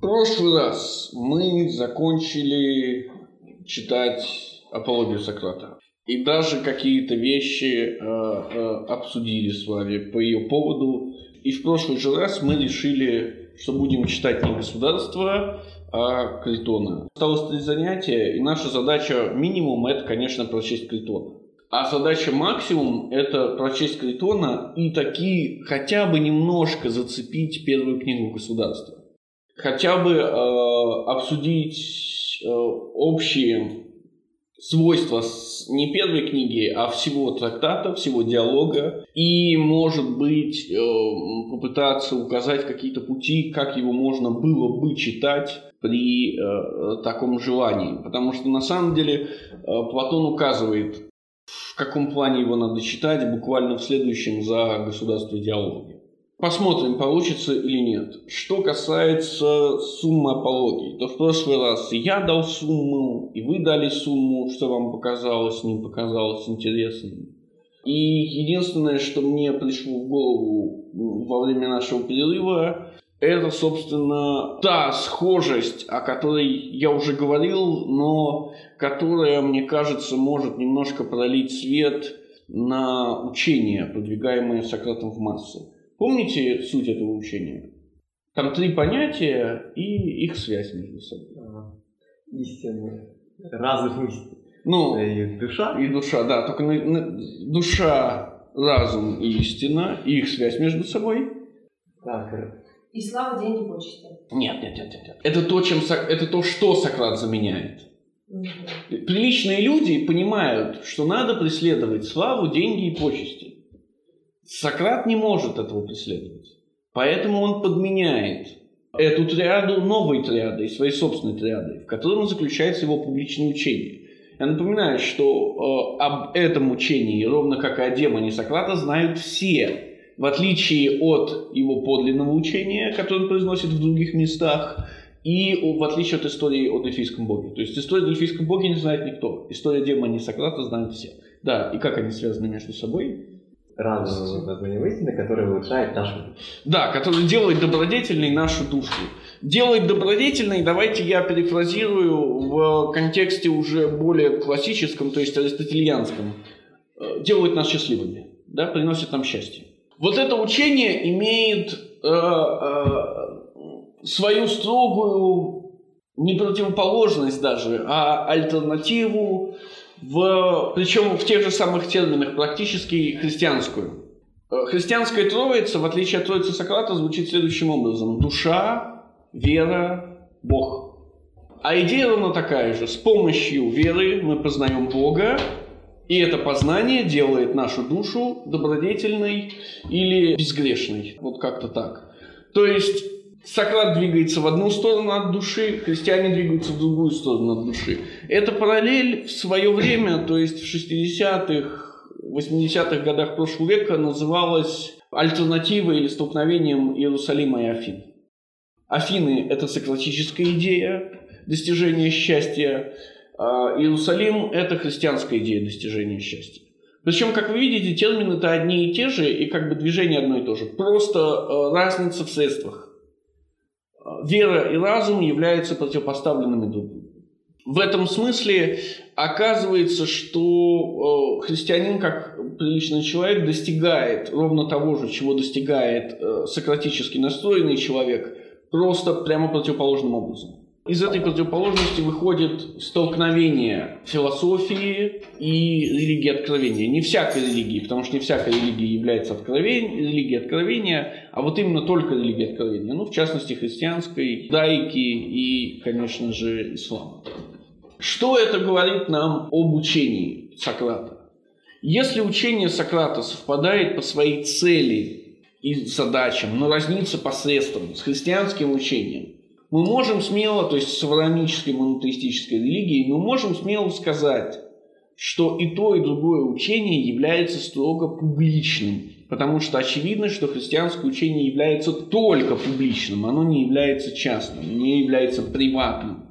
Прошлый раз мы закончили читать апологию Сократа. И даже какие-то вещи э, э, обсудили с вами по ее поводу. И в прошлый же раз мы решили, что будем читать не государство, а Критона. Осталось три занятия, и наша задача минимум – это, конечно, прочесть Критона. А задача максимум – это прочесть Критона и такие хотя бы немножко зацепить первую книгу государства. Хотя бы э, обсудить э, общие свойства не первой книги, а всего трактата, всего диалога, и, может быть, э, попытаться указать какие-то пути, как его можно было бы читать при э, таком желании. Потому что, на самом деле, э, Платон указывает, в каком плане его надо читать, буквально в следующем за государство диалоги. Посмотрим, получится или нет. Что касается суммы апологии, то в прошлый раз я дал сумму, и вы дали сумму, что вам показалось, не показалось интересным. И единственное, что мне пришло в голову во время нашего перерыва, это, собственно, та схожесть, о которой я уже говорил, но которая, мне кажется, может немножко пролить свет на учение, продвигаемое Сократом в массы. Помните суть этого учения? Там три понятия и их связь между собой. Ага. Истина. Разум истина. Ну, и душа. И душа, да. Только на, на, душа, разум и истина, и их связь между собой. Так. И слава, деньги, почести. Нет, нет, нет, нет. Это то, чем, это то, что Сократ заменяет. Угу. Приличные люди понимают, что надо преследовать славу, деньги и почести. Сократ не может этого преследовать. Поэтому он подменяет эту триаду новой триадой, своей собственной триадой, в котором заключается его публичное учение. Я напоминаю, что э, об этом учении, ровно как и о демоне Сократа, знают все, в отличие от его подлинного учения, которое он произносит в других местах, и в отличие от истории о Дельфийском боге. То есть историю о Дельфийском боге не знает никто. История демона Сократа знают все. Да, и как они связаны между собой? Разум истины, который улучшает нашу. Да, который делает добродетельной нашу душу. Делает добродетельной, давайте я перефразирую в контексте уже более классическом, то есть аристотельянском. Э, делает нас счастливыми, да, приносит нам счастье. Вот это учение имеет э, э, свою строгую не противоположность даже, а альтернативу в, причем в тех же самых терминах, практически христианскую. Э, христианская троица, в отличие от троицы Сократа, звучит следующим образом. Душа, вера, Бог. А идея ровно такая же. С помощью веры мы познаем Бога, и это познание делает нашу душу добродетельной или безгрешной. Вот как-то так. То есть Сократ двигается в одну сторону от души, христиане двигаются в другую сторону от души. Эта параллель в свое время, то есть в 60-х, 80-х годах прошлого века называлась альтернативой или столкновением Иерусалима и Афин. Афины – это сократическая идея достижения счастья, а Иерусалим – это христианская идея достижения счастья. Причем, как вы видите, термины-то одни и те же, и как бы движение одно и то же. Просто э, разница в средствах вера и разум являются противопоставленными друг другу. В этом смысле оказывается, что э, христианин, как приличный человек, достигает ровно того же, чего достигает э, сократически настроенный человек, просто прямо противоположным образом. Из этой противоположности выходит столкновение философии и религии откровения. Не всякой религии, потому что не всякая религия является откровением, религией откровения, а вот именно только религией откровения. Ну, в частности, христианской, дайки и, конечно же, ислама. Что это говорит нам об учении Сократа? Если учение Сократа совпадает по своей цели и задачам, но разнится посредством с христианским учением, мы можем смело, то есть с авраамической монотеистической религией, мы можем смело сказать, что и то, и другое учение является строго публичным. Потому что очевидно, что христианское учение является только публичным, оно не является частным, не является приватным.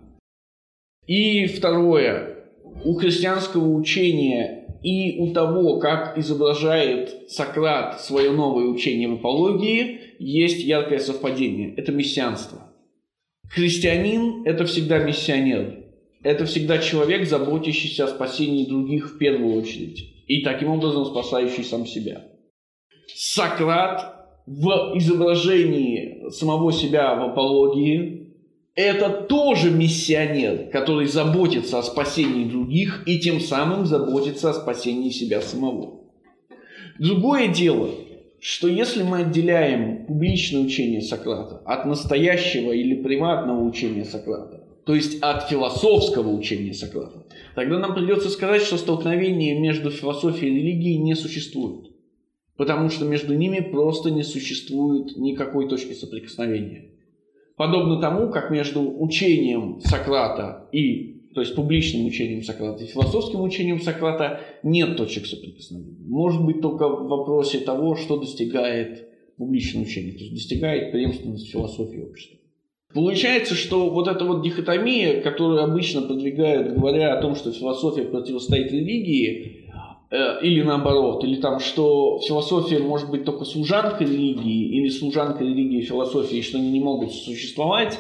И второе, у христианского учения и у того, как изображает Сократ свое новое учение в апологии, есть яркое совпадение. Это мессианство. Христианин – это всегда миссионер. Это всегда человек, заботящийся о спасении других в первую очередь. И таким образом спасающий сам себя. Сократ в изображении самого себя в апологии – это тоже миссионер, который заботится о спасении других и тем самым заботится о спасении себя самого. Другое дело, что если мы отделяем публичное учение Сократа от настоящего или приватного учения Сократа, то есть от философского учения Сократа, тогда нам придется сказать, что столкновение между философией и религией не существует. Потому что между ними просто не существует никакой точки соприкосновения. Подобно тому, как между учением Сократа и то есть публичным учением Сократа и философским учением Сократа нет точек соприкосновения. Может быть только в вопросе того, что достигает публичное учение, то есть достигает преемственность философии общества. Получается, что вот эта вот дихотомия, которую обычно продвигают, говоря о том, что философия противостоит религии, э, или наоборот, или там, что философия может быть только служанкой религии, или служанкой религии и философии, что они не могут существовать,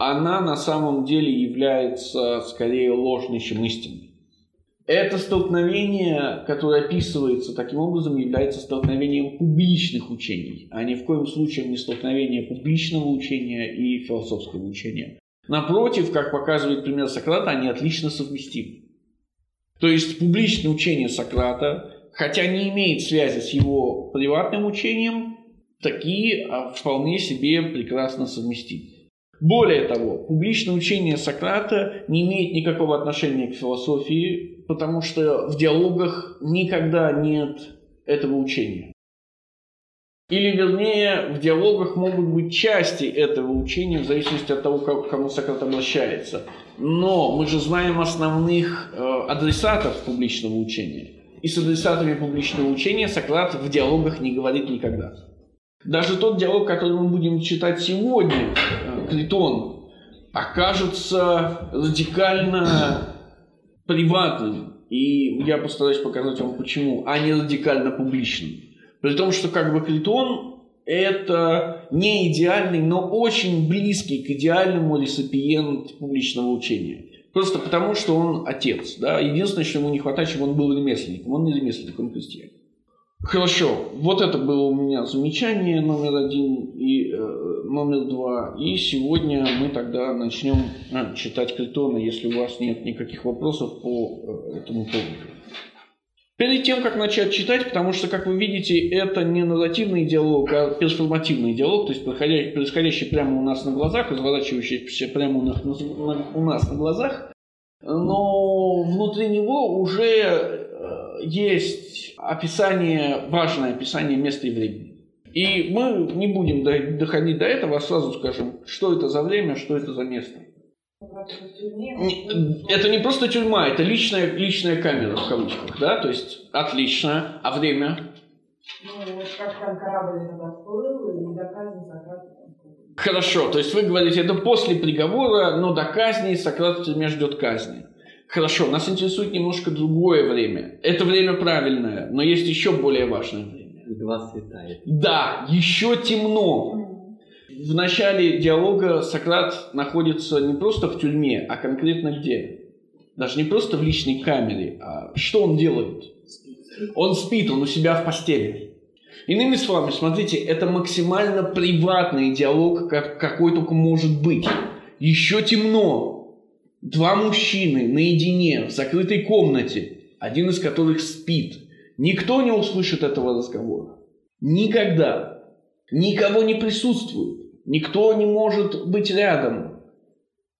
она на самом деле является скорее ложной, чем истинной. Это столкновение, которое описывается таким образом, является столкновением публичных учений, а ни в коем случае не столкновение публичного учения и философского учения. Напротив, как показывает пример Сократа, они отлично совместимы. То есть публичное учение Сократа, хотя не имеет связи с его приватным учением, такие а, вполне себе прекрасно совместимы. Более того, публичное учение Сократа не имеет никакого отношения к философии, потому что в диалогах никогда нет этого учения. Или, вернее, в диалогах могут быть части этого учения в зависимости от того, к кому Сократ обращается. Но мы же знаем основных э, адресатов публичного учения. И с адресатами публичного учения Сократ в диалогах не говорит никогда. Даже тот диалог, который мы будем читать сегодня, э, Критон, окажется радикально приватным. И я постараюсь показать вам почему, а не радикально публичным. При том, что как бы Критон это не идеальный, но очень близкий к идеальному реципиент публичного учения. Просто потому, что он отец. Да? Единственное, что ему не хватает, чтобы он был ремесленником. Он не ремесленник, он крестьянин. Хорошо, вот это было у меня замечание номер один и э, номер два. И сегодня мы тогда начнем а, читать Критона, если у вас нет никаких вопросов по э, этому поводу. Перед тем, как начать читать, потому что, как вы видите, это не нарративный диалог, а перформативный диалог, то есть происходящий, прямо у нас на глазах, разворачивающийся прямо у нас, у нас на глазах, но внутри него уже есть описание, важное описание места и времени. И мы не будем доходить до этого, а сразу скажем, что это за время, что это за место. Это не просто тюрьма, это личная, личная камера в кавычках, да, то есть отлично, а время? Ну, как там корабль и доказан Хорошо, то есть вы говорите, это после приговора, но до казни Сократ в ждет казни. Хорошо, нас интересует немножко другое время. Это время правильное, но есть еще более важное время. Глаз светает. Да, еще темно. В начале диалога Сократ находится не просто в тюрьме, а конкретно где? Даже не просто в личной камере, а что он делает? Он спит, он у себя в постели. Иными словами, смотрите, это максимально приватный диалог, как, какой только может быть. Еще темно, Два мужчины наедине в закрытой комнате, один из которых спит. Никто не услышит этого разговора. Никогда. Никого не присутствует. Никто не может быть рядом.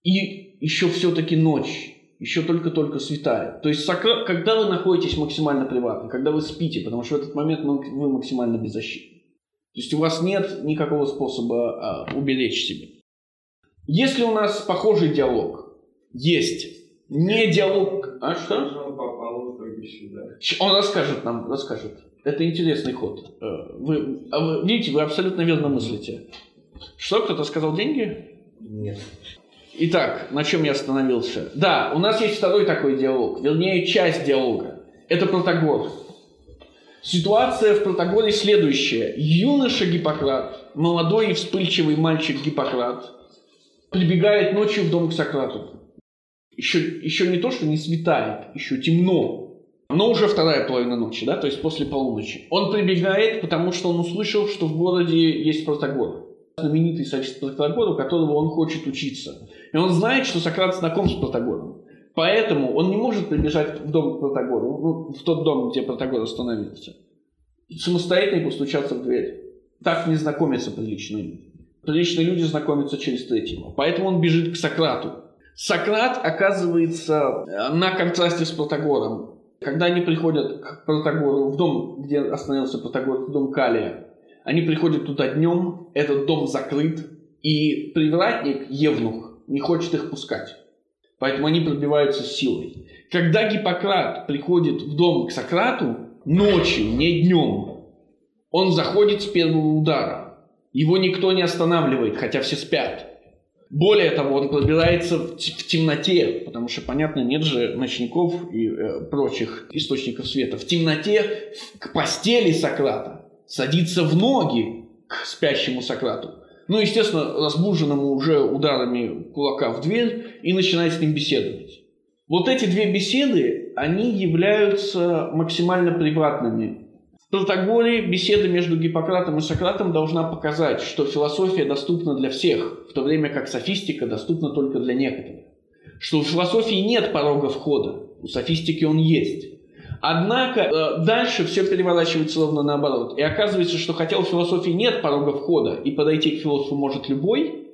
И еще все-таки ночь. Еще только-только светает. То есть, когда вы находитесь максимально приватно, когда вы спите, потому что в этот момент вы максимально беззащитны. То есть у вас нет никакого способа а, уберечь себя. Если у нас похожий диалог, есть. Не диалог. А что? Он расскажет нам, расскажет. Это интересный ход. Э, вы, а вы видите, вы абсолютно верно мыслите. Что, кто-то сказал деньги? Нет. Итак, на чем я остановился? Да, у нас есть второй такой диалог, вернее, часть диалога. Это Протагор. Ситуация в Протагоре следующая. Юноша Гиппократ, молодой и вспыльчивый мальчик Гиппократ, прибегает ночью в дом к Сократу. Еще, еще не то, что не светает, еще темно. Но уже вторая половина ночи, да, то есть после полуночи. Он прибегает, потому что он услышал, что в городе есть Протагор. Знаменитый софист Протагор, у которого он хочет учиться. И он знает, что Сократ знаком с Протагором. Поэтому он не может прибежать в дом к Протагору, ну, в тот дом, где Протагор остановился. Самостоятельно постучаться в дверь. Так не знакомятся приличные люди. Приличные люди знакомятся через третьего. Поэтому он бежит к Сократу. Сократ оказывается на контрасте с Протагором. Когда они приходят к Протагору, в дом, где остановился Протагор, в дом Калия, они приходят туда днем, этот дом закрыт, и привратник, Евнух, не хочет их пускать. Поэтому они пробиваются силой. Когда Гиппократ приходит в дом к Сократу ночью, не днем, он заходит с первого удара. Его никто не останавливает, хотя все спят. Более того, он пробирается в темноте, потому что, понятно, нет же ночников и э, прочих источников света. В темноте к постели Сократа садится в ноги к спящему Сократу. Ну, естественно, разбуженному уже ударами кулака в дверь и начинает с ним беседовать. Вот эти две беседы, они являются максимально приватными. Протагоре беседа между Гиппократом и Сократом должна показать, что философия доступна для всех, в то время как софистика доступна только для некоторых. Что у философии нет порога входа, у софистики он есть. Однако э, дальше все переворачивается ровно наоборот. И оказывается, что хотя у философии нет порога входа, и подойти к философу может любой,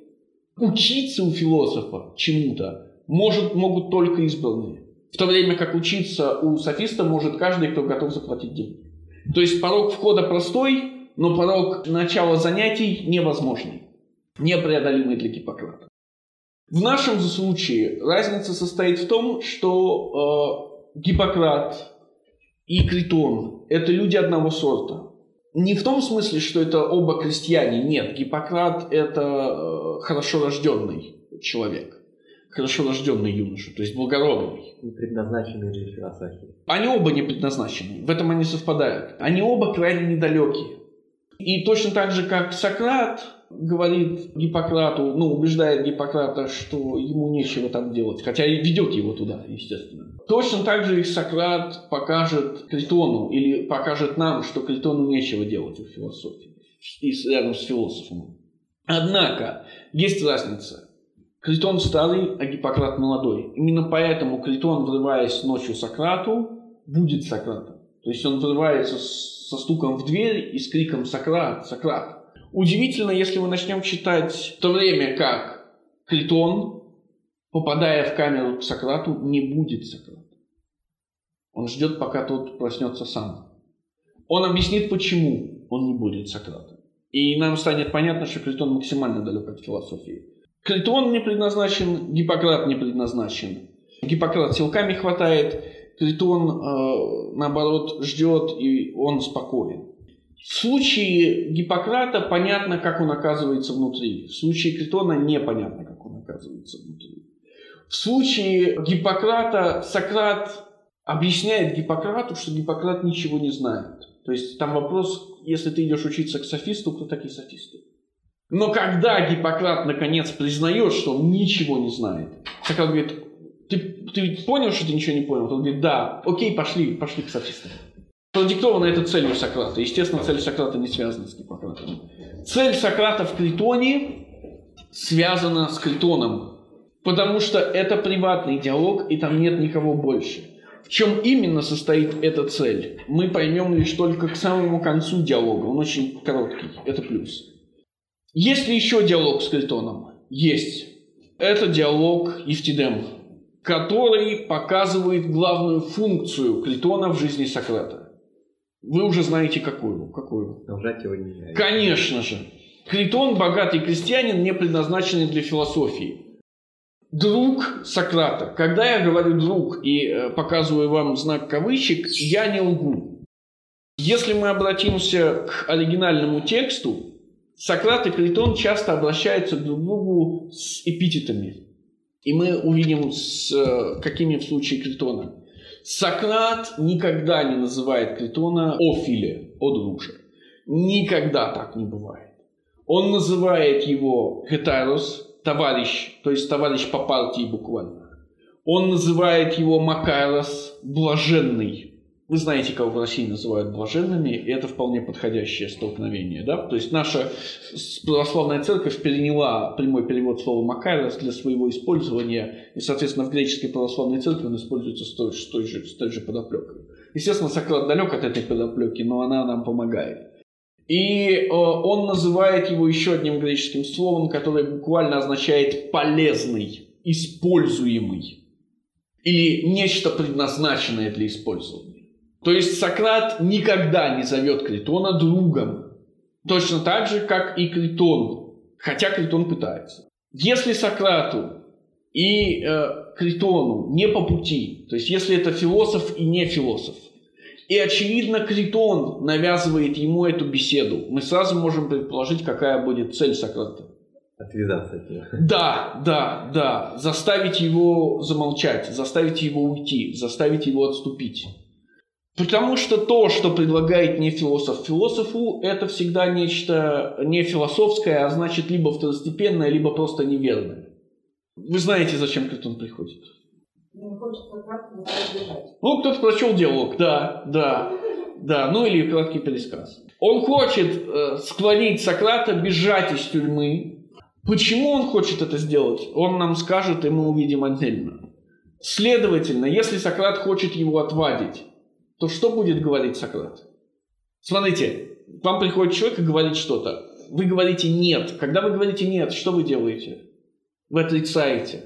учиться у философа чему-то может, могут только избранные. В то время как учиться у софиста может каждый, кто готов заплатить деньги. То есть порог входа простой, но порог начала занятий невозможный, непреодолимый для Гиппократа. В нашем случае разница состоит в том, что э, Гиппократ и Критон – это люди одного сорта. Не в том смысле, что это оба крестьяне. Нет, Гиппократ – это э, хорошо рожденный человек хорошо рожденный юноша, то есть благородный. Не предназначенный для философии. Они оба не предназначены, в этом они совпадают. Они оба крайне недалекие. И точно так же, как Сократ говорит Гиппократу, ну, убеждает Гиппократа, что ему нечего там делать, хотя и ведет его туда, естественно. Точно так же и Сократ покажет Критону или покажет нам, что Критону нечего делать в философии и рядом с философом. Однако, есть разница. Критон старый, а Гиппократ молодой. Именно поэтому Критон, врываясь ночью Сократу, будет Сократом. То есть он врывается со стуком в дверь и с криком «Сократ! Сократ!». Удивительно, если мы начнем читать в то время, как Критон, попадая в камеру к Сократу, не будет Сократ. Он ждет, пока тот проснется сам. Он объяснит, почему он не будет Сократом. И нам станет понятно, что Критон максимально далек от философии. Критон не предназначен, Гиппократ не предназначен. Гиппократ силками хватает, Критон, э, наоборот, ждет, и он спокоен. В случае Гиппократа понятно, как он оказывается внутри. В случае Критона непонятно, как он оказывается внутри. В случае Гиппократа Сократ объясняет Гиппократу, что Гиппократ ничего не знает. То есть там вопрос, если ты идешь учиться к софисту, кто такие софисты? Но когда Гиппократ наконец признает, что он ничего не знает, Сократ говорит, ты, ты понял, что ты ничего не понял? Он говорит, да, окей, пошли, пошли к софистам. Продиктовано это целью Сократа. Естественно, цель Сократа не связана с Гиппократом. Цель Сократа в Критоне связана с Критоном, потому что это приватный диалог, и там нет никого больше. В чем именно состоит эта цель, мы поймем лишь только к самому концу диалога. Он очень короткий, это плюс. Есть ли еще диалог с Критоном? Есть. Это диалог Евтидем, который показывает главную функцию Критона в жизни Сократа. Вы уже знаете какую. какую? Лжать его нельзя. Конечно же. Критон, богатый крестьянин, не предназначенный для философии. Друг Сократа. Когда я говорю друг и э, показываю вам знак кавычек, я не лгу. Если мы обратимся к оригинальному тексту, Сократ и Критон часто обращаются друг к другу с эпитетами. И мы увидим, с э, какими в случае Критона. Сократ никогда не называет Критона о Филе, о друже. Никогда так не бывает. Он называет его Хетарос, товарищ, то есть товарищ по партии буквально. Он называет его Макарос блаженный. Вы знаете, кого в России называют блаженными, и это вполне подходящее столкновение. Да? То есть наша православная церковь переняла прямой перевод слова «макарос» для своего использования, и, соответственно, в греческой православной церкви он используется с той, с той, же, с той же подоплекой. Естественно, Сократ далек от этой подоплеки, но она нам помогает. И э, он называет его еще одним греческим словом, которое буквально означает «полезный», «используемый» или нечто предназначенное для использования. То есть Сократ никогда не зовет Критона другом. Точно так же, как и Критон. Хотя Критон пытается. Если Сократу и э, Критону не по пути, то есть если это философ и не философ, и очевидно Критон навязывает ему эту беседу, мы сразу можем предположить, какая будет цель Сократа. Отвязаться от него. Да, да, да. Заставить его замолчать, заставить его уйти, заставить его отступить. Потому что то, что предлагает не философ философу, это всегда нечто не философское, а значит либо второстепенное, либо просто неверное. Вы знаете, зачем Критон приходит? Ну, кто-то прочел диалог, да, да, да, ну или краткий пересказ. Он хочет э, склонить Сократа бежать из тюрьмы. Почему он хочет это сделать, он нам скажет, и мы увидим отдельно. Следовательно, если Сократ хочет его отвадить, то что будет говорить Сократ? Смотрите, к вам приходит человек и говорит что-то. Вы говорите «нет». Когда вы говорите «нет», что вы делаете? Вы отрицаете.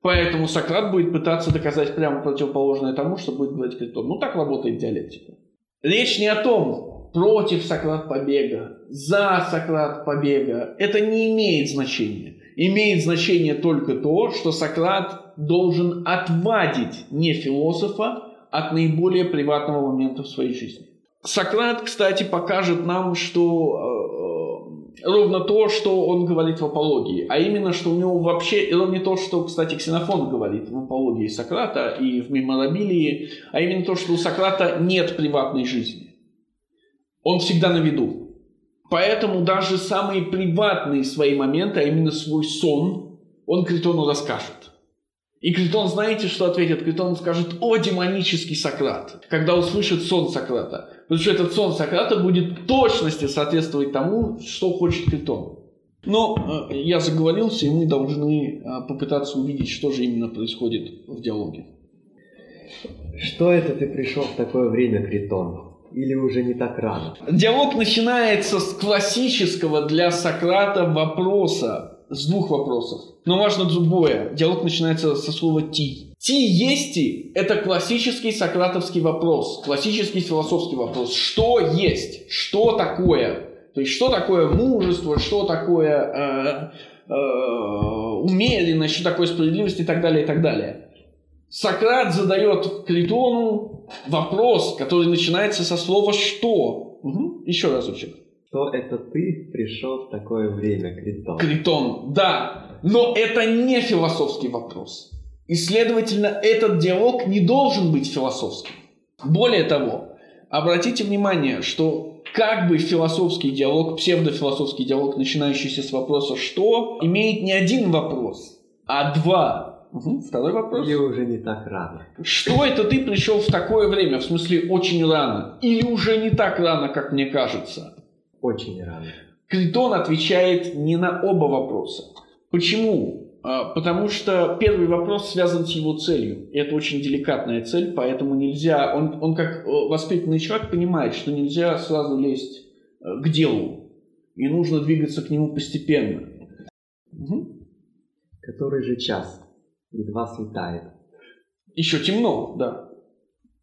Поэтому Сократ будет пытаться доказать прямо противоположное тому, что будет говорить Критон. Ну, так работает диалектика. Речь не о том, против Сократ побега, за Сократ побега. Это не имеет значения. Имеет значение только то, что Сократ должен отвадить не философа, от наиболее приватного момента в своей жизни. Сократ, кстати, покажет нам, что э, ровно то, что он говорит в апологии, а именно, что у него вообще, и не то, что, кстати, Ксенофон говорит в апологии Сократа и в меморабилии, а именно то, что у Сократа нет приватной жизни. Он всегда на виду. Поэтому даже самые приватные свои моменты, а именно свой сон, он Критону расскажет. И Критон, знаете, что ответит? Критон скажет, о, демонический Сократ, когда услышит сон Сократа. Потому что этот сон Сократа будет в точности соответствовать тому, что хочет Критон. Но э, я заговорился, и мы должны э, попытаться увидеть, что же именно происходит в диалоге. Что это ты пришел в такое время, Критон? Или уже не так рано? Диалог начинается с классического для Сократа вопроса с двух вопросов. Но важно другое. Диалог начинается со слова «ти». «Ти есть ти» – это классический сократовский вопрос, классический философский вопрос. Что есть? Что такое? То есть, что такое мужество, что такое э, э, умеренность, что такое справедливость и так далее, и так далее. Сократ задает Критону вопрос, который начинается со слова «что». Угу. Еще разочек что это ты пришел в такое время, Критон. Критон, да. Но это не философский вопрос. И, следовательно, этот диалог не должен быть философским. Более того, обратите внимание, что как бы философский диалог, псевдофилософский диалог, начинающийся с вопроса «что?», имеет не один вопрос, а два. Угу. Второй вопрос. Или уже не так рано. Что это ты пришел в такое время? В смысле, очень рано. Или уже не так рано, как мне кажется. Очень рано. Критон отвечает не на оба вопроса. Почему? А, потому что первый вопрос связан с его целью. И это очень деликатная цель, поэтому нельзя... Он, он как э, воспитанный человек понимает, что нельзя сразу лезть э, к делу. И нужно двигаться к нему постепенно. Угу. Который же час? Едва светает. Еще темно, да.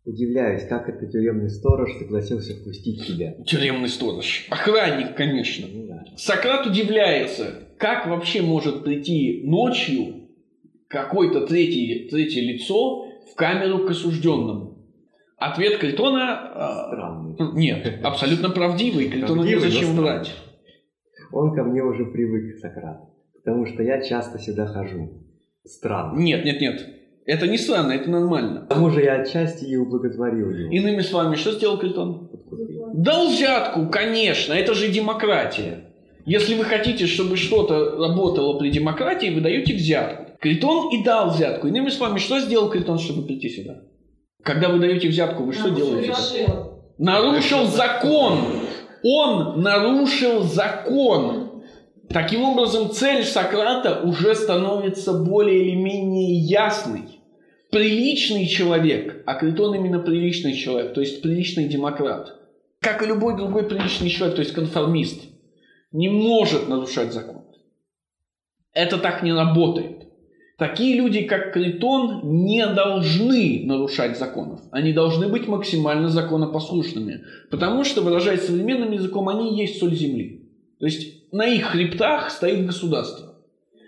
Удивляюсь, как этот тюремный сторож согласился впустить тебя. Тюремный сторож. Охранник, конечно. Ну, да. Сократ удивляется, как вообще может прийти ночью какое-то третье, третье лицо в камеру к осужденному. Ответ Критона... А, Странный. Нет, абсолютно правдивый. Критона не зачем врать. Он ко мне уже привык, Сократ. Потому что я часто сюда хожу. Странно. Нет, нет, нет. Это не странно, это нормально. К тому же я отчасти и ублаготворил его. Иными словами, что сделал Клитон? Дал взятку, конечно, это же демократия. Если вы хотите, чтобы что-то работало при демократии, вы даете взятку. Критон и дал взятку. Иными словами, что сделал Критон, чтобы прийти сюда? Когда вы даете взятку, вы что делаете? Нарушил закон. Он нарушил закон. Таким образом, цель Сократа уже становится более или менее ясной. Приличный человек, а Критон именно приличный человек, то есть приличный демократ, как и любой другой приличный человек, то есть конформист, не может нарушать закон. Это так не работает. Такие люди, как Критон, не должны нарушать законов. Они должны быть максимально законопослушными. Потому что, выражаясь современным языком, они есть соль земли. То есть на их хребтах стоит государство.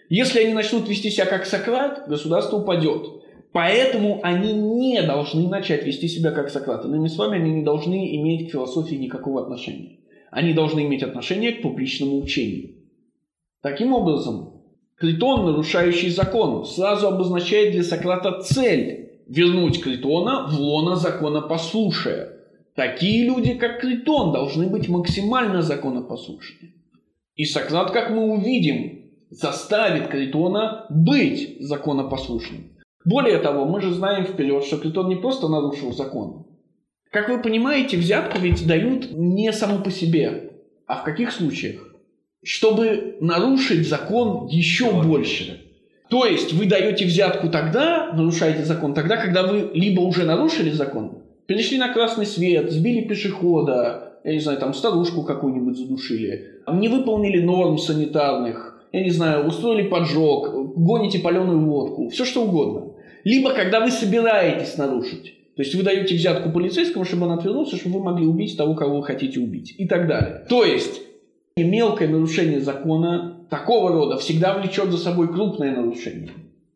Если они начнут вести себя как Сократ, государство упадет. Поэтому они не должны начать вести себя как Сократ. Иными словами, они не должны иметь к философии никакого отношения. Они должны иметь отношение к публичному учению. Таким образом, Критон, нарушающий закон, сразу обозначает для Сократа цель – вернуть Критона в лоно законопослушия. Такие люди, как Критон, должны быть максимально законопослушны. И Сократ, как мы увидим, заставит Критона быть законопослушным. Более того, мы же знаем вперед, что Критон не просто нарушил закон. Как вы понимаете, взятку ведь дают не само по себе. А в каких случаях? чтобы нарушить закон еще больше. То есть вы даете взятку тогда, нарушаете закон тогда, когда вы либо уже нарушили закон, перешли на красный свет, сбили пешехода, я не знаю, там старушку какую-нибудь задушили, не выполнили норм санитарных, я не знаю, устроили поджог, гоните паленую водку, все что угодно. Либо когда вы собираетесь нарушить. То есть вы даете взятку полицейскому, чтобы он отвернулся, чтобы вы могли убить того, кого вы хотите убить. И так далее. То есть мелкое нарушение закона такого рода всегда влечет за собой крупное нарушение.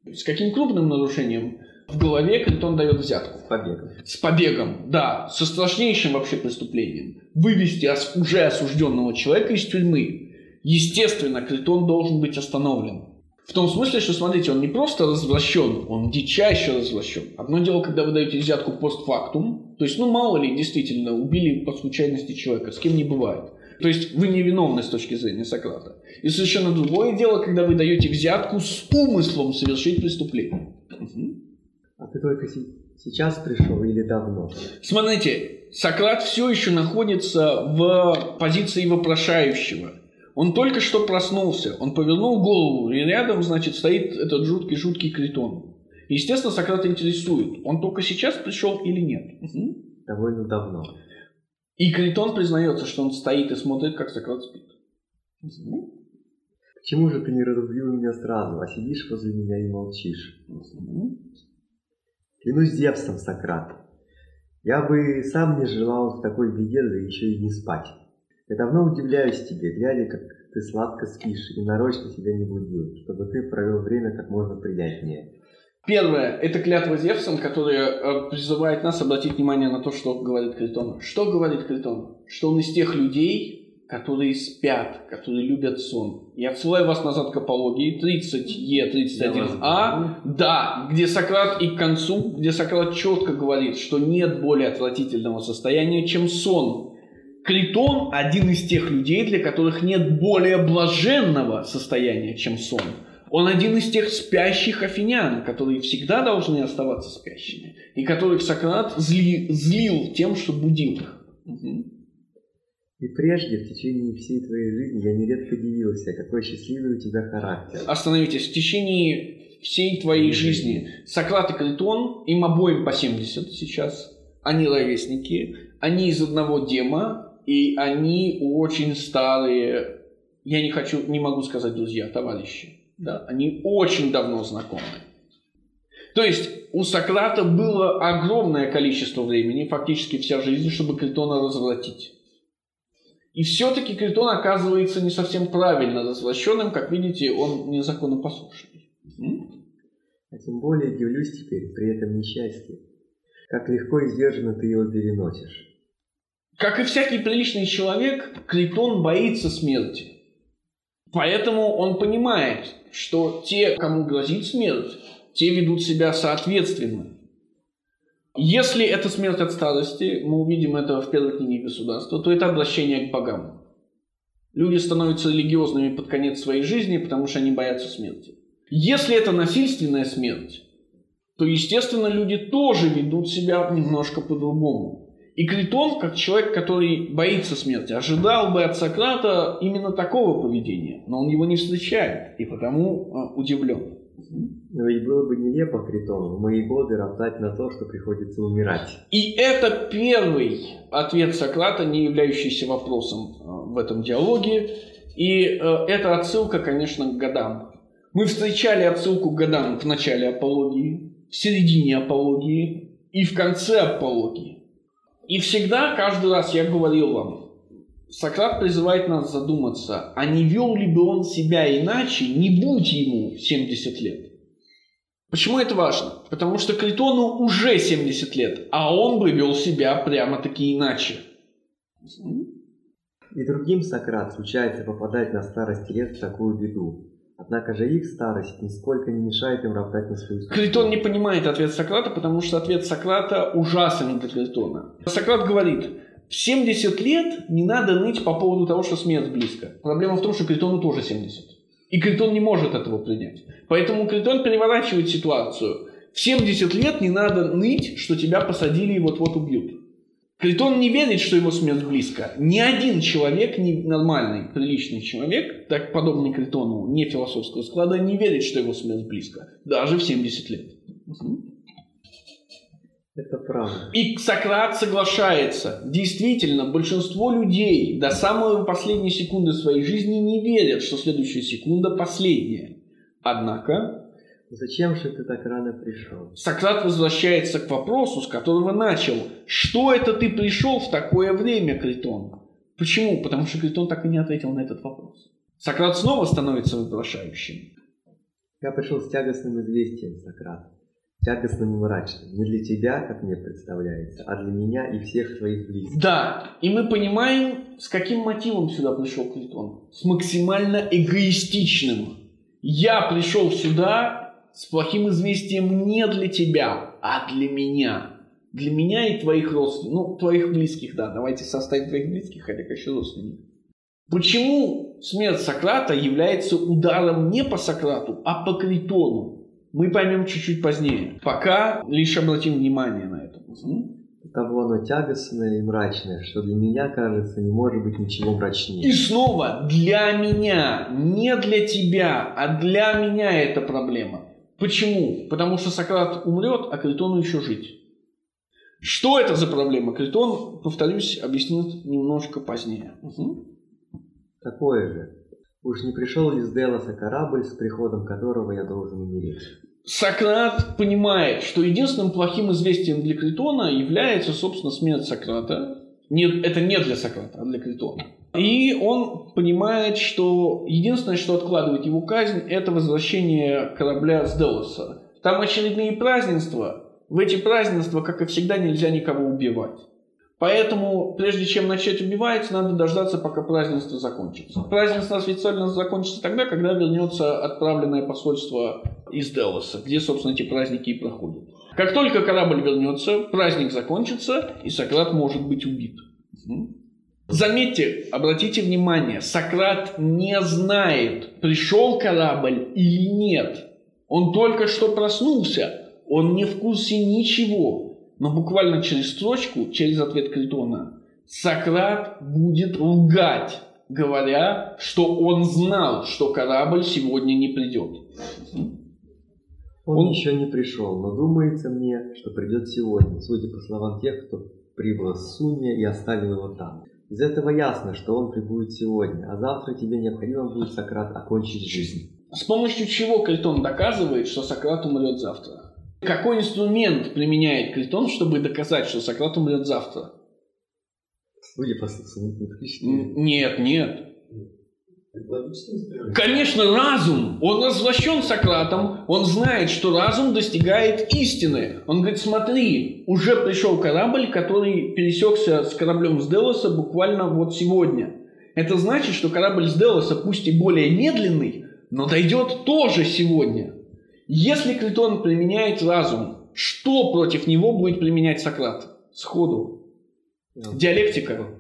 С каким крупным нарушением? В голове Критон дает взятку. С побегом. С побегом, да. Со страшнейшим вообще преступлением. Вывести уже осужденного человека из тюрьмы. Естественно, Критон должен быть остановлен. В том смысле, что, смотрите, он не просто развращен, он дичайше развращен. Одно дело, когда вы даете взятку постфактум, то есть, ну, мало ли, действительно, убили по случайности человека, с кем не бывает. То есть вы невиновны с точки зрения Сократа. И совершенно другое дело, когда вы даете взятку с умыслом совершить преступление. А ты только сейчас пришел или давно? Смотрите, Сократ все еще находится в позиции вопрошающего. Он только что проснулся, он повернул голову, и рядом, значит, стоит этот жуткий-жуткий критон. Естественно, Сократ интересует, он только сейчас пришел или нет. Угу. Довольно давно. И Критон признается, что он стоит и смотрит, как Сократ спит. Почему же ты не разубил меня сразу, а сидишь возле меня и молчишь? Клянусь Зевсом, Сократ. Я бы сам не желал в такой беде, да еще и не спать. Я давно удивляюсь тебе, глядя, как ты сладко спишь, и нарочно тебя не будил, чтобы ты провел время как можно приятнее. Первое – это клятва Зевсом, которая э, призывает нас обратить внимание на то, что говорит Критон. Что говорит Критон? Что он из тех людей, которые спят, которые любят сон. Я отсылаю вас назад к апологии 30Е31А, да, где Сократ и к концу, где Сократ четко говорит, что нет более отвратительного состояния, чем сон. Критон – один из тех людей, для которых нет более блаженного состояния, чем сон. Он один из тех спящих афинян, которые всегда должны оставаться спящими, и которых Сократ зли, злил тем, что будил их. Угу. И прежде, в течение всей твоей жизни, я нередко дивился, какой счастливый у тебя характер. Остановитесь. В течение всей твоей жизни Сократ и Критон, им обоим по 70 сейчас, они ровесники, они из одного дема, и они очень старые, я не хочу, не могу сказать друзья, товарищи. Да, они очень давно знакомы. То есть у Сократа было огромное количество времени, фактически вся жизнь, чтобы Критона развратить. И все-таки Критон оказывается не совсем правильно развращенным, как видите, он незаконопослушный. А тем более удивлюсь теперь при этом несчастье. Как легко и сдержанно ты его переносишь. Как и всякий приличный человек, Критон боится смерти. Поэтому он понимает, что те, кому грозит смерть, те ведут себя соответственно. Если это смерть от старости, мы увидим это в первой книге государства, то это обращение к богам. Люди становятся религиозными под конец своей жизни, потому что они боятся смерти. Если это насильственная смерть, то, естественно, люди тоже ведут себя немножко по-другому. И Критон, как человек, который боится смерти, ожидал бы от Сократа именно такого поведения, но он его не встречает, и потому э, удивлен. Но ведь было бы нелепо Критону в мои годы роптать на то, что приходится умирать. И это первый ответ Сократа, не являющийся вопросом э, в этом диалоге. И э, это отсылка, конечно, к годам. Мы встречали отсылку к годам в начале апологии, в середине апологии и в конце апологии. И всегда, каждый раз я говорил вам, Сократ призывает нас задуматься, а не вел ли бы он себя иначе, не будь ему 70 лет. Почему это важно? Потому что Критону уже 70 лет, а он бы вел себя прямо-таки иначе. И другим Сократ случается попадать на старости лет в такую беду. Однако же их старость нисколько не мешает им роптать на свою судьбу. Критон не понимает ответ Сократа, потому что ответ Сократа ужасен для Критона. Сократ говорит, в 70 лет не надо ныть по поводу того, что смерть близко. Проблема в том, что Критону тоже 70. И Критон не может этого принять. Поэтому Критон переворачивает ситуацию. В 70 лет не надо ныть, что тебя посадили и вот-вот убьют. Критон не верит, что его смерть близко. Ни один человек, не нормальный, приличный человек, так подобный Критону, не философского склада, не верит, что его смерть близко. Даже в 70 лет. Это правда. И Сократ соглашается. Действительно, большинство людей до самой последней секунды своей жизни не верят, что следующая секунда последняя. Однако Зачем же ты так рано пришел? Сократ возвращается к вопросу, с которого начал. Что это ты пришел в такое время, Критон? Почему? Потому что Критон так и не ответил на этот вопрос. Сократ снова становится вопрошающим. Я пришел с тягостным известием, Сократ. Тягостным и мрачным. Не для тебя, как мне представляется, а для меня и всех твоих близких. Да, и мы понимаем, с каким мотивом сюда пришел Критон. С максимально эгоистичным. Я пришел сюда с плохим известием не для тебя, а для меня. Для меня и твоих родственников. Ну, твоих близких, да. Давайте составим твоих близких, хотя, конечно, родственников. Почему смерть Сократа является ударом не по Сократу, а по Критону? Мы поймем чуть-чуть позднее. Пока лишь обратим внимание на это. Того оно тягостное и мрачное, что для меня, кажется, не может быть ничего мрачнее. И снова, для меня, не для тебя, а для меня эта проблема. Почему? Потому что Сократ умрет, а Критону еще жить. Что это за проблема? Критон, повторюсь, объяснит немножко позднее. Угу. Такое же. Уж не пришел ли с Делоса корабль, с приходом которого я должен умереть? Сократ понимает, что единственным плохим известием для Критона является, собственно, смерть Сократа. Нет, это не для Сократа, а для Критона. И он понимает, что единственное, что откладывает его казнь, это возвращение корабля с Делоса. Там очередные празднества. В эти празднества, как и всегда, нельзя никого убивать. Поэтому, прежде чем начать убивать, надо дождаться, пока празднество закончится. Празднество официально закончится тогда, когда вернется отправленное посольство из Делоса, где, собственно, эти праздники и проходят. Как только корабль вернется, праздник закончится, и Сократ может быть убит. Заметьте, обратите внимание, Сократ не знает, пришел корабль или нет. Он только что проснулся, он не в курсе ничего. Но буквально через строчку, через ответ Критона, Сократ будет лгать, говоря, что он знал, что корабль сегодня не придет. Он, он еще не пришел, но думается мне, что придет сегодня, судя по словам тех, кто прибыл с Суня и оставил его там. Из этого ясно, что он прибудет сегодня, а завтра тебе необходимо будет, Сократ, окончить жизнь. С помощью чего Критон доказывает, что Сократ умрет завтра? Какой инструмент применяет Критон, чтобы доказать, что Сократ умрет завтра? Судя по Нет, нет. Конечно, разум. Он развращен Сократом. Он знает, что разум достигает истины. Он говорит, смотри, уже пришел корабль, который пересекся с кораблем с Делоса буквально вот сегодня. Это значит, что корабль с Делоса, пусть и более медленный, но дойдет тоже сегодня. Если Критон применяет разум, что против него будет применять Сократ? Сходу. Диалектика.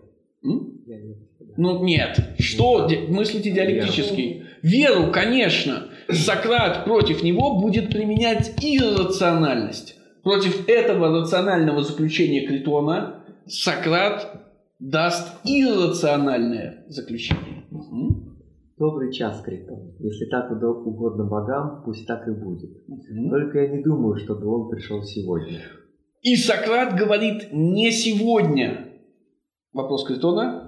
Ну нет. Что ди- мыслите диалектически? Веру, конечно. Сократ против него будет применять иррациональность. Против этого рационального заключения Критона Сократ даст иррациональное заключение. Мгм. Добрый час, Критон. Если так угодно богам, пусть так и будет. Мгм. Только я не думаю, чтобы он пришел сегодня. И Сократ говорит не сегодня. Вопрос Критона?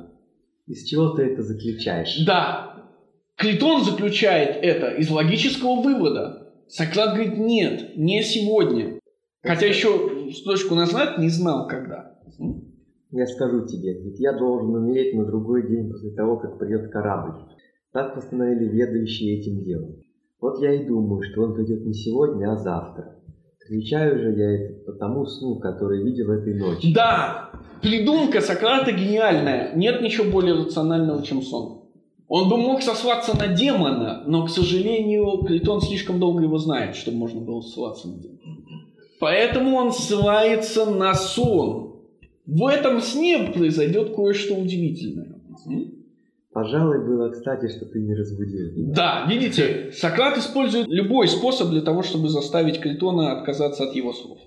Из чего ты это заключаешь? Да. Критон заключает это из логического вывода. Сократ говорит нет, не сегодня. Хотя еще строчку назад не знал когда. Я скажу тебе, ведь я должен умереть на другой день после того, как придет корабль. Так постановили ведающие этим делом. Вот я и думаю, что он придет не сегодня, а завтра. Отвечаю же я это по тому сну, который видел этой ночью. Да, придумка Сократа гениальная. Нет ничего более рационального, чем сон. Он бы мог сослаться на демона, но, к сожалению, Критон слишком долго его знает, чтобы можно было ссылаться на демона. Поэтому он ссылается на сон. В этом сне произойдет кое-что удивительное. Пожалуй, было кстати, что ты не разбудил меня. Да, видите, Сократ использует любой способ для того, чтобы заставить Критона отказаться от его слов.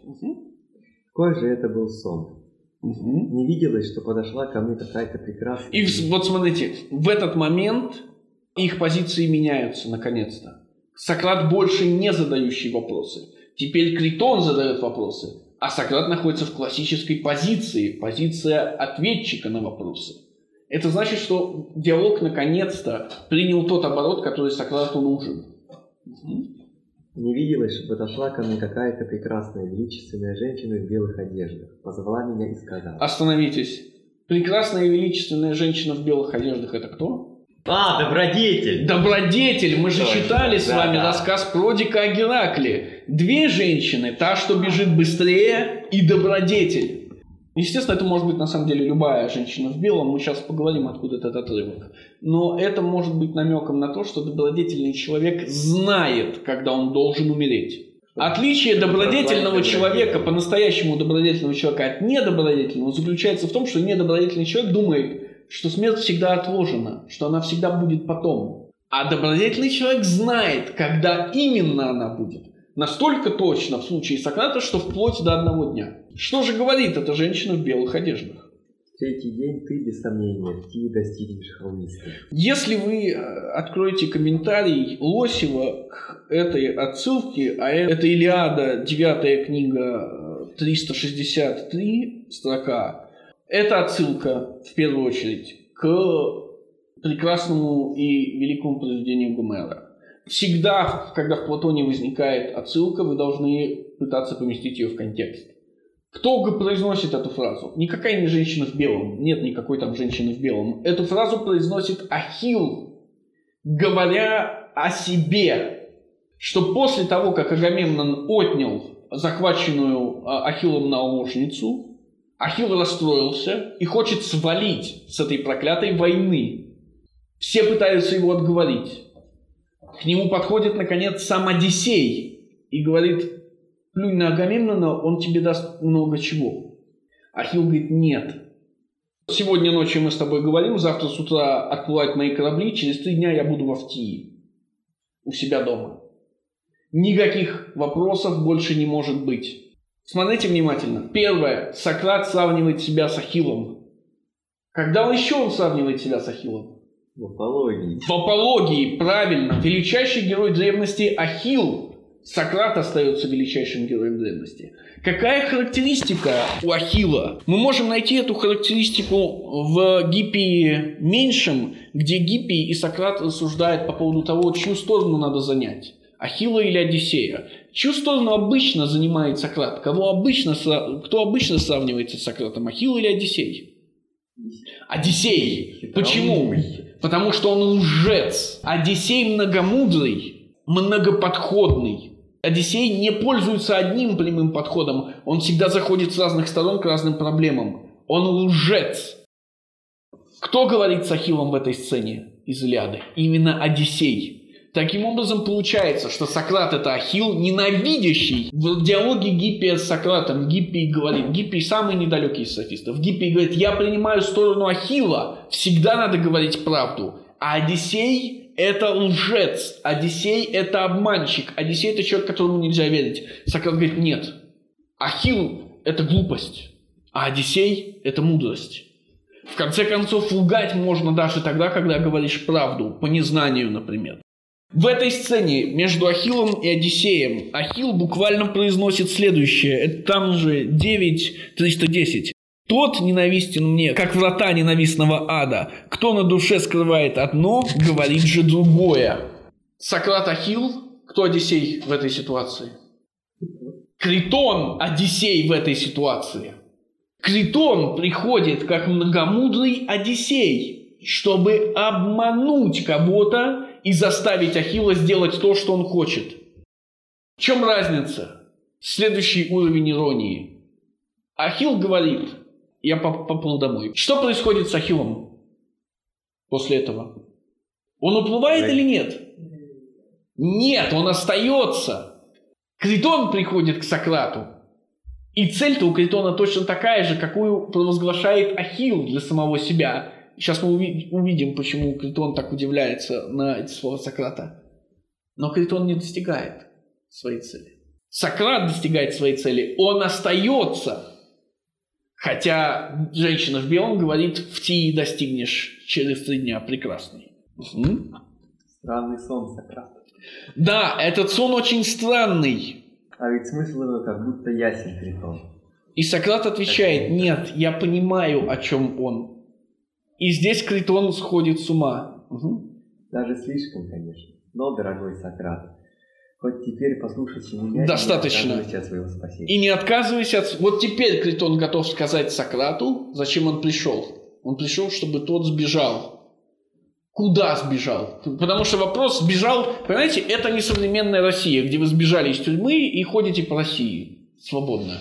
Какой же это был сон? Мгм. Не виделось, что подошла ко мне какая-то прекрасная... И вот смотрите, в этот момент их позиции меняются наконец-то. Сократ больше не задающий вопросы. Теперь Критон задает вопросы, а Сократ находится в классической позиции, позиция ответчика на вопросы. Это значит, что диалог наконец-то принял тот оборот, который Сократу нужен. Не виделось, что подошла ко мне какая-то прекрасная, величественная женщина в белых одеждах. Позвала меня и сказала. Остановитесь. Прекрасная и величественная женщина в белых одеждах – это кто? А, добродетель! Добродетель. Мы же Точно. читали с Да, вами да. рассказ Продика о Геракле. Две женщины. Та, что бежит быстрее, и добродетель. Естественно, это может быть на самом деле любая женщина в белом. Мы сейчас поговорим, откуда этот отрывок. Но это может быть намеком на то, что добродетельный человек знает, когда он должен умереть. Отличие добродетельного человека, по-настоящему добродетельного человека от недобродетельного заключается в том, что недобродетельный человек думает, что смерть всегда отложена, что она всегда будет потом. А добродетельный человек знает, когда именно она будет. Настолько точно в случае Сократа, что вплоть до одного дня. Что же говорит эта женщина в белых одеждах? Третий день ты, без сомнения, в достигнешь холмистой. Если вы э, откроете комментарий Лосева к этой отсылке, а э- это Илиада, 9 книга, э, 363 строка, это отсылка, в первую очередь, к прекрасному и великому произведению Гомера. Всегда, когда в Платоне возникает отсылка, вы должны пытаться поместить ее в контекст. Кто произносит эту фразу? Никакая не женщина в белом. Нет никакой там женщины в белом. Эту фразу произносит Ахилл, говоря о себе, что после того, как Агамемнон отнял захваченную а, Ахиллом наложницу, Ахилл расстроился и хочет свалить с этой проклятой войны. Все пытаются его отговорить. К нему подходит, наконец, сам Одиссей и говорит, плюнь на Агамемнона, он тебе даст много чего. Ахилл говорит, нет. Сегодня ночью мы с тобой говорим, завтра с утра отплывают мои корабли, через три дня я буду в Автии, у себя дома. Никаких вопросов больше не может быть. Смотрите внимательно. Первое. Сократ сравнивает себя с Ахиллом. Когда еще он сравнивает себя с Ахиллом? В апологии. В апологии, правильно. Величайший герой древности Ахилл. Сократ остается величайшим героем древности. Какая характеристика у Ахилла? Мы можем найти эту характеристику в Гиппии меньшем, где Гиппий и Сократ рассуждают по поводу того, чью сторону надо занять. Ахилла или Одиссея. Чью сторону обычно занимает Сократ? Кого обычно, кто обычно сравнивается с Сократом? Ахилл или Одиссей? Одиссей. Почему? Потому что он лжец. Одиссей многомудрый, многоподходный. Одиссей не пользуется одним прямым подходом. Он всегда заходит с разных сторон к разным проблемам. Он лжец. Кто говорит с Ахиллом в этой сцене из Илиады? Именно Одиссей. Таким образом, получается, что Сократ это Ахилл, ненавидящий. В диалоге Гиппия с Сократом Гиппий говорит, Гиппий самый недалекий из софистов, Гиппий говорит, я принимаю сторону Ахилла, всегда надо говорить правду. А Одиссей это лжец, Одиссей это обманщик, Одиссей это человек, которому нельзя верить. Сократ говорит, нет, Ахилл это глупость, а Одиссей это мудрость. В конце концов, лгать можно даже тогда, когда говоришь правду, по незнанию, например. В этой сцене между Ахиллом и Одиссеем Ахилл буквально произносит следующее. Это там же 9.310. Тот ненавистен мне, как врата ненавистного ада. Кто на душе скрывает одно, говорит же другое. Сократ Ахилл, кто Одиссей в этой ситуации? Критон Одиссей в этой ситуации. Критон приходит как многомудрый Одиссей, чтобы обмануть кого-то и заставить Ахилла сделать то, что он хочет. В чем разница? Следующий уровень иронии. Ахилл говорит, я поплыл домой. Что происходит с Ахиллом после этого? Он уплывает или нет? Нет, он остается. Критон приходит к Сократу. И цель-то у Критона точно такая же, какую провозглашает Ахилл для самого себя. Сейчас мы увидим, почему Критон так удивляется на эти слова Сократа. Но Критон не достигает своей цели. Сократ достигает своей цели. Он остается. Хотя женщина в белом говорит, в Тии достигнешь через три дня прекрасный. Угу. Странный сон Сократа. Да, этот сон очень странный. А ведь смысл его как будто ясен Критон. И Сократ отвечает, нет, я понимаю, о чем он. И здесь Критон сходит с ума. Угу. Даже слишком, конечно. Но, дорогой Сократ, хоть теперь послушайте меня Достаточно. и не отказывайся от своего спасения. И не отказывайся от... Вот теперь Критон готов сказать Сократу, зачем он пришел. Он пришел, чтобы тот сбежал. Куда сбежал? Потому что вопрос сбежал, понимаете, это не современная Россия, где вы сбежали из тюрьмы и ходите по России свободно.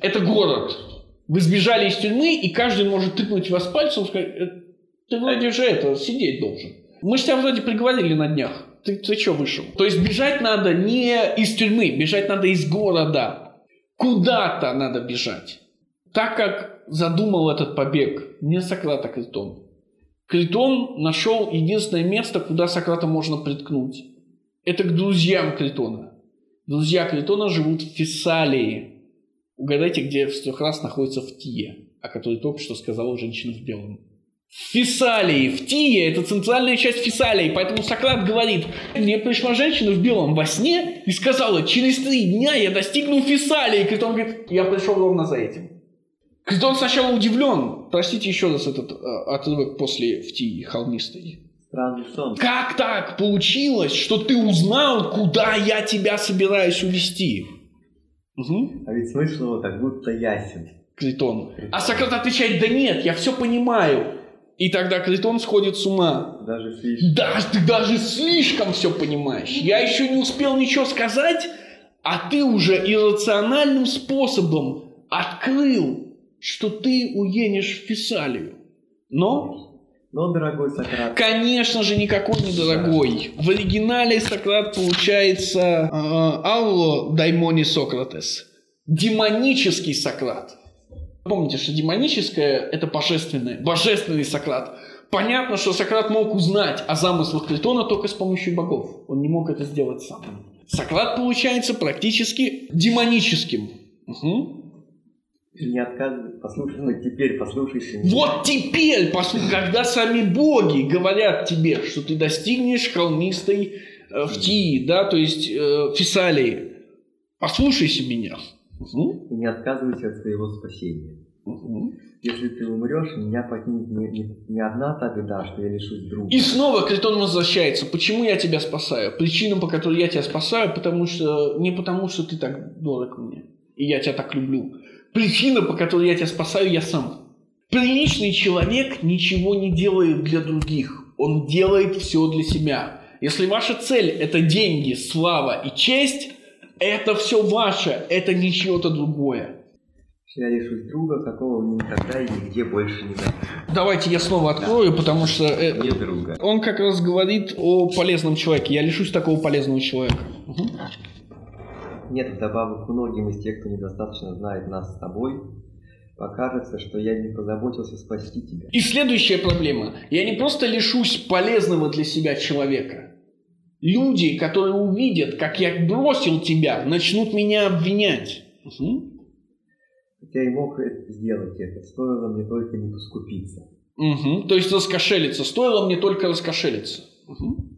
Это город, вы сбежали из тюрьмы, и каждый может тыкнуть вас пальцем и сказать, «Э, ты вроде же это, сидеть должен. Мы же тебя вроде приговорили на днях. Ты, ты что вышел? То есть бежать надо не из тюрьмы, бежать надо из города. Куда-то надо бежать. Так как задумал этот побег не Сократ, а Критон. Критон нашел единственное место, куда Сократа можно приткнуть. Это к друзьям Критона. Друзья Критона живут в Фессалии, Угадайте, где в трех раз находится в Тие, о которой только что сказала женщина в белом. В Фессалии, в Тие, это центральная часть Фессалии, поэтому Сократ говорит, мне пришла женщина в белом во сне и сказала, через три дня я достигну Фессалии. Критон говорит, я пришел ровно за этим. Критон сначала удивлен, простите еще раз этот э, отрывок после в Тие холмистой. Странный сон. Как так получилось, что ты узнал, куда я тебя собираюсь увести? Угу. А ведь смысл его как будто ясен. Критон. А Сократ отвечает, да нет, я все понимаю. И тогда Критон сходит с ума. Даже слишком. Даже, ты даже слишком все понимаешь. Я еще не успел ничего сказать, а ты уже иррациональным способом открыл, что ты уедешь в Фессалию. Но но, дорогой Сократ... Конечно же, никакой не дорогой. В оригинале Сократ получается э, Алло Даймони Сократес. Демонический Сократ. Помните, что демоническое – это божественное. Божественный Сократ. Понятно, что Сократ мог узнать о замыслах Критона только с помощью богов. Он не мог это сделать сам. Сократ получается практически демоническим. Угу. Не послушай, ну теперь послушайся. Меня. Вот теперь, послушай, когда сами боги говорят тебе, что ты достигнешь холмистой э, в Тии, да, то есть э, Фессалии, послушайся меня. Угу. И не отказывайся от своего спасения. Угу. Если ты умрешь, меня поднимет не, не, не одна та беда, что я лишусь друга. И снова Критон возвращается. Почему я тебя спасаю? Причина, по которой я тебя спасаю, потому что не потому, что ты так дорог мне, и я тебя так люблю Причина, по которой я тебя спасаю, я сам. Приличный человек ничего не делает для других. Он делает все для себя. Если ваша цель – это деньги, слава и честь, это все ваше, это не чье-то другое. Я лишусь друга, какого никогда и нигде больше не найду. Давайте я снова открою, да. потому что э, Не друга. он как раз говорит о полезном человеке. Я лишусь такого полезного человека. Угу. Нет, вдобавок многим из тех, кто недостаточно знает нас с тобой, покажется, что я не позаботился спасти тебя. И следующая проблема. Я не просто лишусь полезного для себя человека. Люди, которые увидят, как я бросил тебя, начнут меня обвинять. Угу. Хотя и мог сделать это, стоило мне только не поскупиться. Угу. То есть раскошелиться. Стоило мне только раскошелиться. Угу.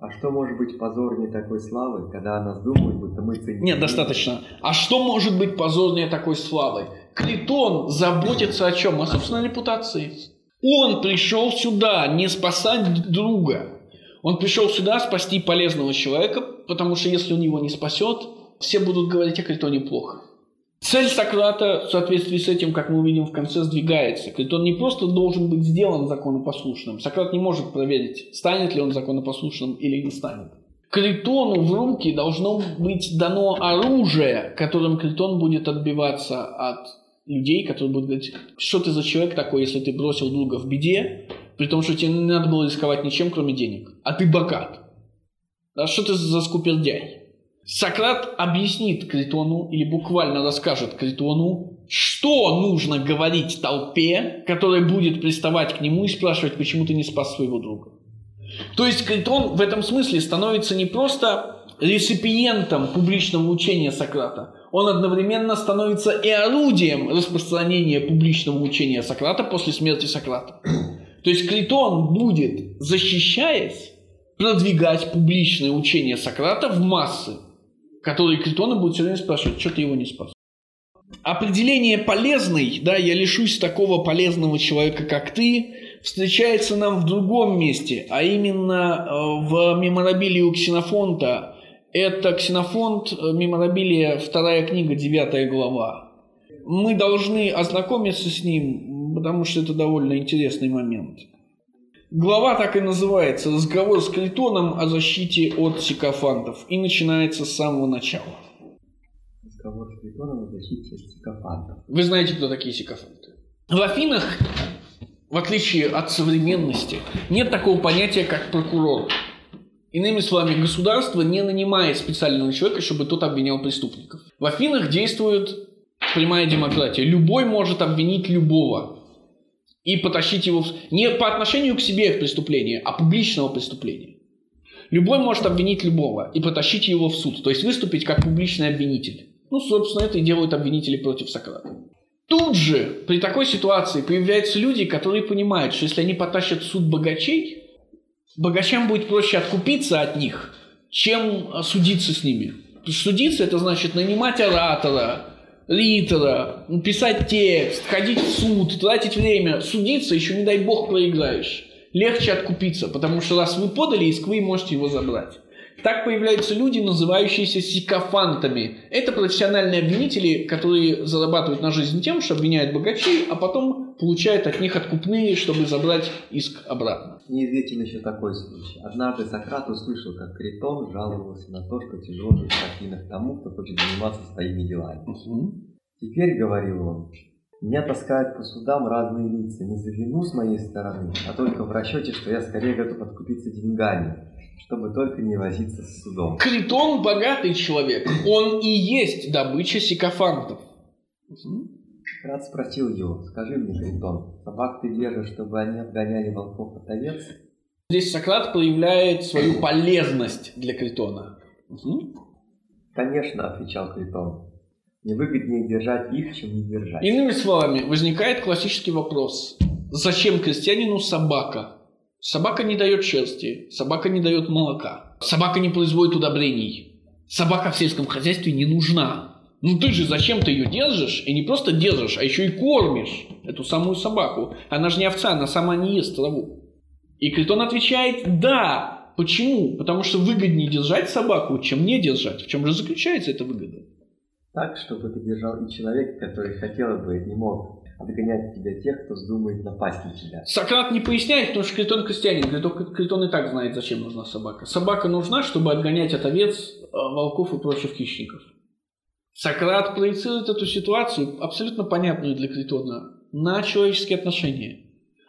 А что может быть позорнее такой славы, когда о нас думают, будто мы ценим? Нет, достаточно. А что может быть позорнее такой славы? Критон заботится о чем? О собственной репутации. Он пришел сюда не спасать друга. Он пришел сюда спасти полезного человека, потому что если он его не спасет, все будут говорить о Критоне плохо. Цель Сократа в соответствии с этим, как мы увидим в конце, сдвигается. Критон не просто должен быть сделан законопослушным. Сократ не может проверить, станет ли он законопослушным или не станет. Критону в руки должно быть дано оружие, которым Критон будет отбиваться от людей, которые будут говорить, что ты за человек такой, если ты бросил друга в беде, при том, что тебе не надо было рисковать ничем, кроме денег, а ты богат. Да, что ты за скупердяй? Сократ объяснит Критону или буквально расскажет Критону, что нужно говорить толпе, которая будет приставать к нему и спрашивать, почему ты не спас своего друга. То есть Критон в этом смысле становится не просто реципиентом публичного учения Сократа, он одновременно становится и орудием распространения публичного учения Сократа после смерти Сократа. То есть Критон будет, защищаясь, продвигать публичное учение Сократа в массы, которые Критона будут все время спрашивать, что ты его не спас. Определение полезный, да, я лишусь такого полезного человека, как ты, встречается нам в другом месте, а именно э, в меморабилии у Ксенофонта это Ксенофонт, э, меморабилия, вторая книга, девятая глава. Мы должны ознакомиться с ним, потому что это довольно интересный момент. Глава так и называется «Разговор с Критоном о защите от сикофантов» и начинается с самого начала. Разговор с Критоном о защите от сикофантов. Вы знаете, кто такие сикофанты? В Афинах, в отличие от современности, нет такого понятия, как прокурор. Иными словами, государство не нанимает специального человека, чтобы тот обвинял преступников. В Афинах действует прямая демократия. Любой может обвинить любого и потащить его в... не по отношению к себе в преступление, а публичного преступления. Любой может обвинить любого и потащить его в суд, то есть выступить как публичный обвинитель. Ну, собственно, это и делают обвинители против Сократа. Тут же при такой ситуации появляются люди, которые понимают, что если они потащат суд богачей, богачам будет проще откупиться от них, чем судиться с ними. Судиться это значит нанимать оратора, литера, писать текст, ходить в суд, тратить время, судиться, еще не дай бог проиграешь. Легче откупиться, потому что раз вы подали иск, вы можете его забрать. Так появляются люди, называющиеся сикофантами. Это профессиональные обвинители, которые зарабатывают на жизнь тем, что обвиняют богачей, а потом получают от них откупные, чтобы забрать иск обратно. Неизвестен еще такой случай. Однажды Сократ услышал, как Критон жаловался на то, что тяжело жить в Афинах тому, кто хочет заниматься своими делами. Угу. Теперь, говорил он, меня таскают по судам разные лица, не за вину с моей стороны, а только в расчете, что я скорее готов откупиться деньгами, чтобы только не возиться с судом. Критон богатый человек. Он и есть добыча сикофантов. Рад спросил его, скажи мне, Критон, собак ты держишь, чтобы они отгоняли волков от овец? Здесь Сократ проявляет свою полезность для Критона. Конечно, отвечал Критон. Не выгоднее держать их, чем не держать. Иными словами, возникает классический вопрос. Зачем крестьянину собака? Собака не дает шерсти, собака не дает молока, собака не производит удобрений. Собака в сельском хозяйстве не нужна. Ну ты же зачем-то ее держишь, и не просто держишь, а еще и кормишь эту самую собаку. Она же не овца, она сама не ест траву. И Критон отвечает, да. Почему? Потому что выгоднее держать собаку, чем не держать. В чем же заключается эта выгода? Так, чтобы ты держал и человека, который хотел бы и мог отгонять от тебя тех, кто вздумает напасть на тебя. Сократ не поясняет, потому что Критон крестьянин. Критон, и так знает, зачем нужна собака. Собака нужна, чтобы отгонять от овец, э, волков и прочих хищников. Сократ проецирует эту ситуацию, абсолютно понятную для Критона, на человеческие отношения.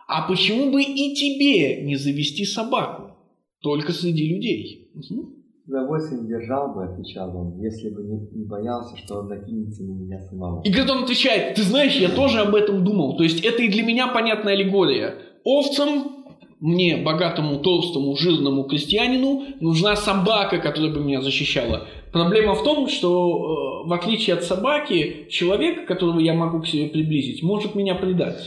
а почему бы и тебе не завести собаку? Только среди людей. Угу. С удовольствием держал бы, отвечал он, если бы не, не боялся, что он накинется на меня самого. И когда он отвечает, ты знаешь, я тоже об этом думал. То есть это и для меня понятная аллегория. Овцам, мне, богатому, толстому, жирному крестьянину, нужна собака, которая бы меня защищала. Проблема в том, что э, в отличие от собаки, человек, которого я могу к себе приблизить, может меня предать.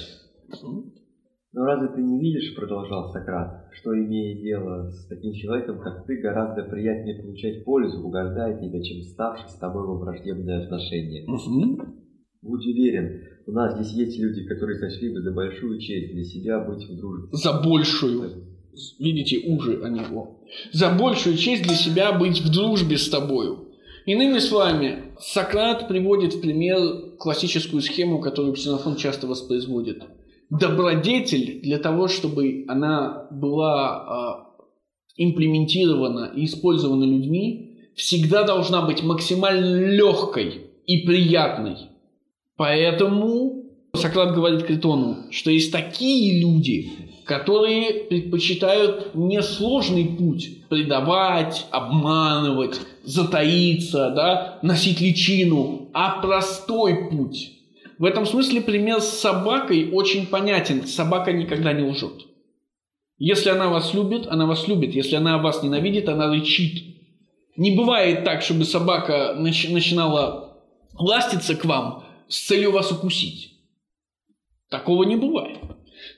Но разве ты не видишь, продолжал Сократ, что имея дело с таким человеком, как ты, гораздо приятнее получать пользу, угождая тебе, чем ставший с тобой во враждебное отношение. Угу. Будь уверен, у нас здесь есть люди, которые сочли бы за большую честь для себя быть в дружбе. За большую. Видите, уже они его. За большую честь для себя быть в дружбе с тобою. Иными словами, Сократ приводит в пример классическую схему, которую Ксенофон часто воспроизводит – добродетель для того, чтобы она была э, имплементирована и использована людьми, всегда должна быть максимально легкой и приятной. Поэтому Сократ говорит Критону, что есть такие люди, которые предпочитают несложный путь предавать, обманывать, затаиться, да, носить личину, а простой путь в этом смысле пример с собакой очень понятен. Собака никогда не лжет. Если она вас любит, она вас любит. Если она вас ненавидит, она рычит. Не бывает так, чтобы собака нач- начинала ластиться к вам с целью вас укусить. Такого не бывает.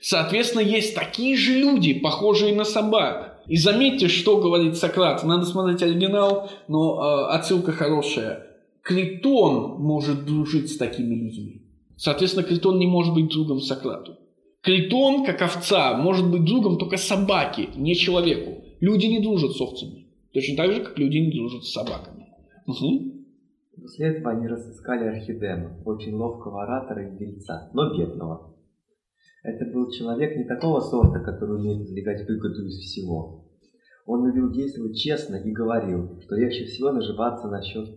Соответственно, есть такие же люди, похожие на собак. И заметьте, что говорит Сократ. Надо смотреть оригинал, но э, отсылка хорошая. Критон может дружить с такими людьми. Соответственно, Критон не может быть другом Сократу. Критон, как овца, может быть другом только собаке, не человеку. Люди не дружат с овцами. Точно так же, как люди не дружат с собаками. Угу. После этого они разыскали Архидема, очень ловкого оратора и дельца, но бедного. Это был человек не такого сорта, который умеет извлекать выгоду из всего. Он любил действовать честно и говорил, что легче всего наживаться на счет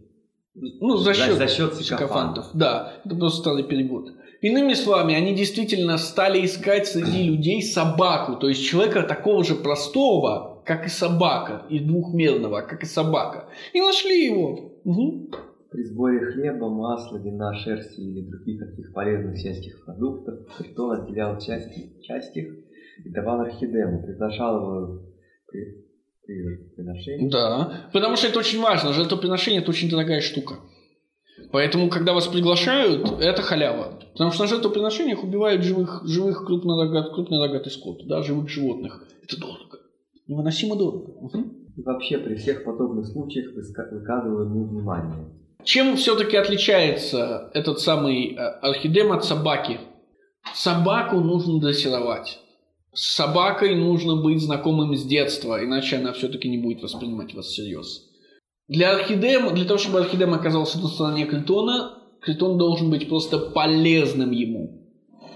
ну, за счет, за, за счет сикофантов. Да, это просто старый перевод. Иными словами, они действительно стали искать среди людей собаку, то есть человека такого же простого, как и собака, и двухмерного, как и собака. И нашли его. Угу. При сборе хлеба, масла, вина, шерсти или других таких полезных сельских продуктов Христос отделял части, часть их и давал орхидему, приглашал его жертвоприношение. Да, потому что это очень важно. Жертвоприношение – это очень дорогая штука. Поэтому, когда вас приглашают, это халява. Потому что на жертвоприношениях убивают живых, живых крупнорогат, крупнорогатый скот, да, живых животных. Это дорого. Невыносимо дорого. Угу. И вообще при всех подобных случаях выказываю ему внимание. Чем все-таки отличается этот самый э, орхидем от собаки? Собаку нужно дрессировать. С собакой нужно быть знакомым с детства, иначе она все-таки не будет воспринимать вас всерьез. Для орхидема, для того, чтобы орхидем оказался на стороне Критона, Критон должен быть просто полезным ему.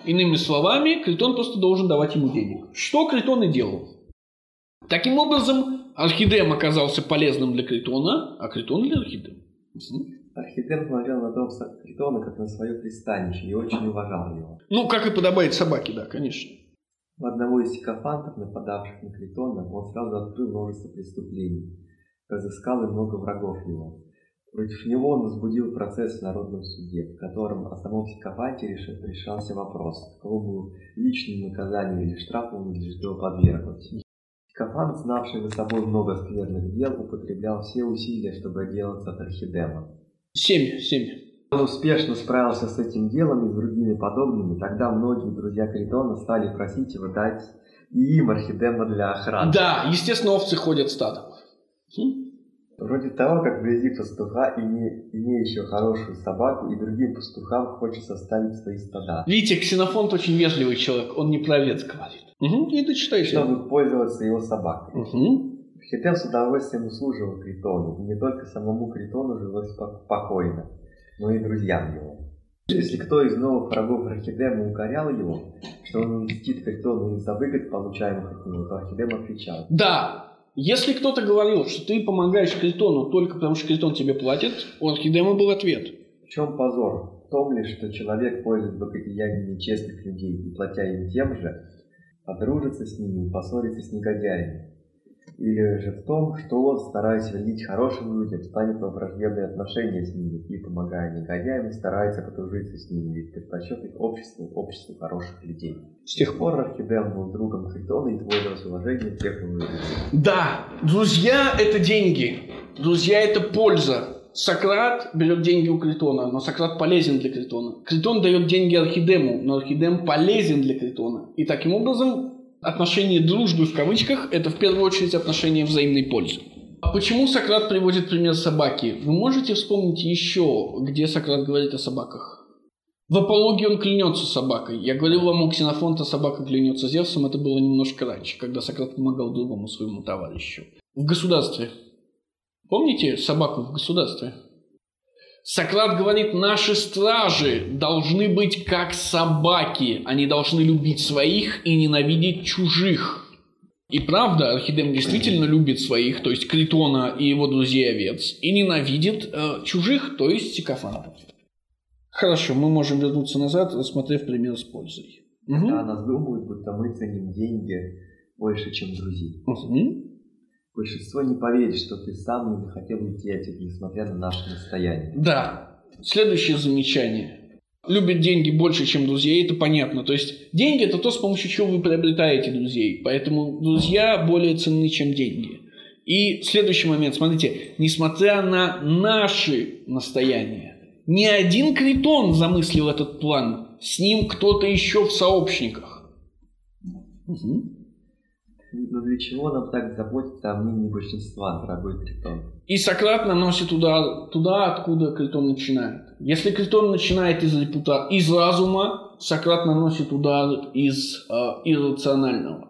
Иными словами, Критон просто должен давать ему денег. Что Критон и делал. Таким образом, Орхидем оказался полезным для Критона, а Критон для Орхидема. Орхидем смотрел на дом Критона как на свое пристанище и очень уважал его. Ну, как и подобает собаке, да, конечно. У одного из сикофантов, нападавших на Критона, он сразу открыл множество преступлений, разыскал и много врагов его. Против него он возбудил процесс в Народном суде, в котором о самом сикофанте решался вопрос, какому личному наказанию или штрафу надлежит его подвергнуть. Сикофант, знавший за собой много скверных дел, употреблял все усилия, чтобы отделаться от Архидема. Семь, семь. Он успешно справился с этим делом и с другими подобными, тогда многие друзья Критона стали просить его дать и им орхидема для охраны. Да, естественно, овцы ходят стадом. Вроде того, как вблизи пастуха, име, имеющего хорошую собаку, и другим пастухам хочется ставить свои стада. Видите, Ксенофонт очень вежливый человек, он не про овец говорит. Угу, и ты читаешь. Чтобы пользоваться его собакой. Угу. Хитем с удовольствием услуживал Критону, и не только самому Критону жилось спокойно но и друзьям его. Если кто из новых врагов Архидема укорял его, что он мстит Критону из-за выгод, получаемых от него, то Архидем отвечал. Да, если кто-то говорил, что ты помогаешь Критону только потому, что Критон тебе платит, у Архидема был ответ. В чем позор? В том ли, что человек пользует богатеяниями честных людей и платя им тем же, подружиться с ними и поссориться с негодяями. Или же в том, что он, стараясь вредить хорошим людям, станет во враждебные отношения с ними и, помогая негодяям, старается подружиться с ними, ведь предпочет их обществу, обществу хороших людей. С тех пор Архидем был другом Критона и пользовался уважением тех людей. Да, друзья – это деньги. Друзья – это польза. Сократ берет деньги у Критона, но Сократ полезен для Критона. Критон дает деньги Архидему, но Архидем полезен для Критона. И таким образом отношение дружбы в кавычках – это в первую очередь отношение взаимной пользы. А почему Сократ приводит пример собаки? Вы можете вспомнить еще, где Сократ говорит о собаках? В апологии он клянется собакой. Я говорил вам у Ксенофонта собака клянется Зевсом, это было немножко раньше, когда Сократ помогал другому своему товарищу. В государстве Помните собаку в государстве? Сократ говорит, наши стражи должны быть как собаки. Они должны любить своих и ненавидеть чужих. И правда, Архидем действительно любит своих, то есть Критона и его друзей овец, и ненавидит э, чужих, то есть сикофантов. Хорошо, мы можем вернуться назад, рассмотрев пример с пользой. Угу. Да, нас думают, будто мы ценим деньги больше, чем друзей. Угу. Большинство не поверит, что ты сам не захотел уйти от них, несмотря на наше настояние. Да. Следующее замечание. Любят деньги больше, чем друзей, это понятно. То есть деньги это то, с помощью чего вы приобретаете друзей. Поэтому друзья более ценны, чем деньги. И следующий момент, смотрите, несмотря на наши настояния, ни один критон замыслил этот план, с ним кто-то еще в сообщниках. Угу. Но для чего нам так заботиться о мнении большинства, дорогой Критон? И Сократ наносит удар туда, откуда Критон начинает. Если Критон начинает из, репута... из разума, Сократ наносит удар из э, иррационального.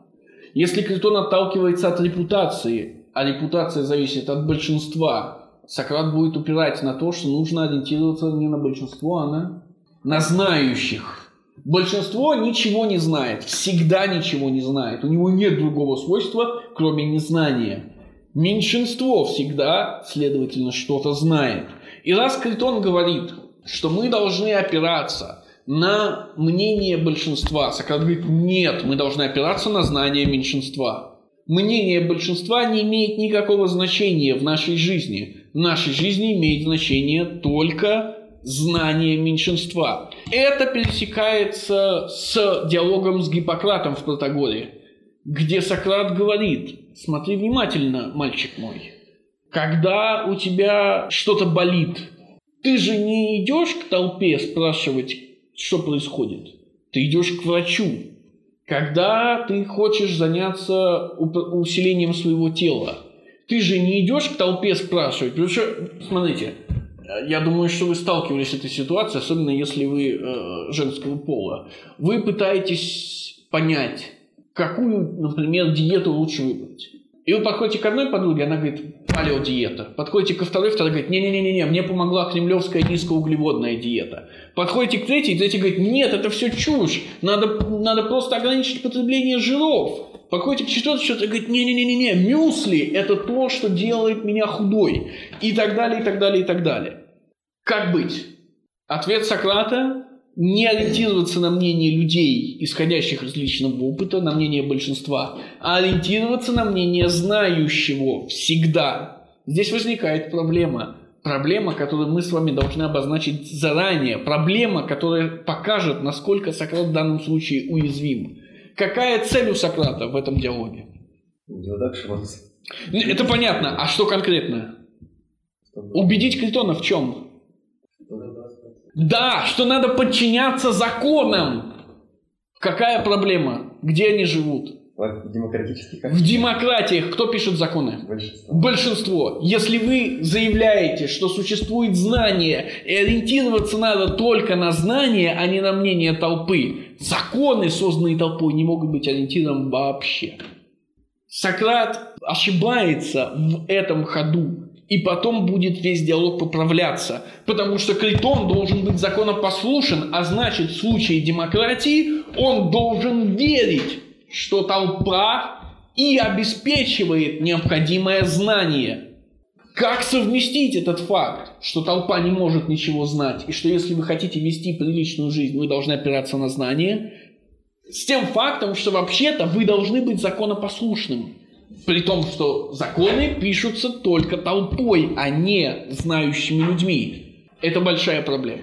Если Критон отталкивается от репутации, а репутация зависит от большинства, Сократ будет упирать на то, что нужно ориентироваться не на большинство, а на, на знающих. Большинство ничего не знает, всегда ничего не знает. У него нет другого свойства, кроме незнания. Меньшинство всегда, следовательно, что-то знает. И раз Критон говорит, что мы должны опираться на мнение большинства, Сократ говорит, нет, мы должны опираться на знание меньшинства. Мнение большинства не имеет никакого значения в нашей жизни. В нашей жизни имеет значение только знание меньшинства. Это пересекается с диалогом с Гиппократом в Протагоре, где Сократ говорит, смотри внимательно, мальчик мой, когда у тебя что-то болит, ты же не идешь к толпе спрашивать, что происходит. Ты идешь к врачу. Когда ты хочешь заняться усилением своего тела, ты же не идешь к толпе спрашивать. Потому что, смотрите, я думаю, что вы сталкивались с этой ситуацией, особенно если вы э, женского пола. Вы пытаетесь понять, какую, например, диету лучше выбрать. И вы подходите к одной подруге, она говорит, палеодиета. Подходите ко второй, вторая говорит, не-не-не, мне помогла кремлевская низкоуглеводная диета. Подходите к третьей, третья говорит, нет, это все чушь, надо, надо просто ограничить потребление жиров. Подходите к четвертой, что-то говорит, не-не-не-не, мюсли – это то, что делает меня худой. И так далее, и так далее, и так далее. Как быть? Ответ Сократа – не ориентироваться на мнение людей, исходящих из личного опыта, на мнение большинства, а ориентироваться на мнение знающего всегда. Здесь возникает проблема. Проблема, которую мы с вами должны обозначить заранее. Проблема, которая покажет, насколько Сократ в данном случае уязвим. Какая цель у Сократа в этом диалоге? Это понятно. А что конкретно? Убедить Критона в чем? Да, что надо подчиняться законам. Какая проблема? Где они живут? В демократических В демократиях кто пишет законы? Большинство. Большинство. Если вы заявляете, что существует знание, и ориентироваться надо только на знание, а не на мнение толпы, законы, созданные толпой, не могут быть ориентиром вообще. Сократ ошибается в этом ходу и потом будет весь диалог поправляться. Потому что Критон должен быть законопослушен, а значит в случае демократии он должен верить, что толпа и обеспечивает необходимое знание. Как совместить этот факт, что толпа не может ничего знать, и что если вы хотите вести приличную жизнь, вы должны опираться на знание, с тем фактом, что вообще-то вы должны быть законопослушным. При том, что законы пишутся только толпой, а не знающими людьми. Это большая проблема.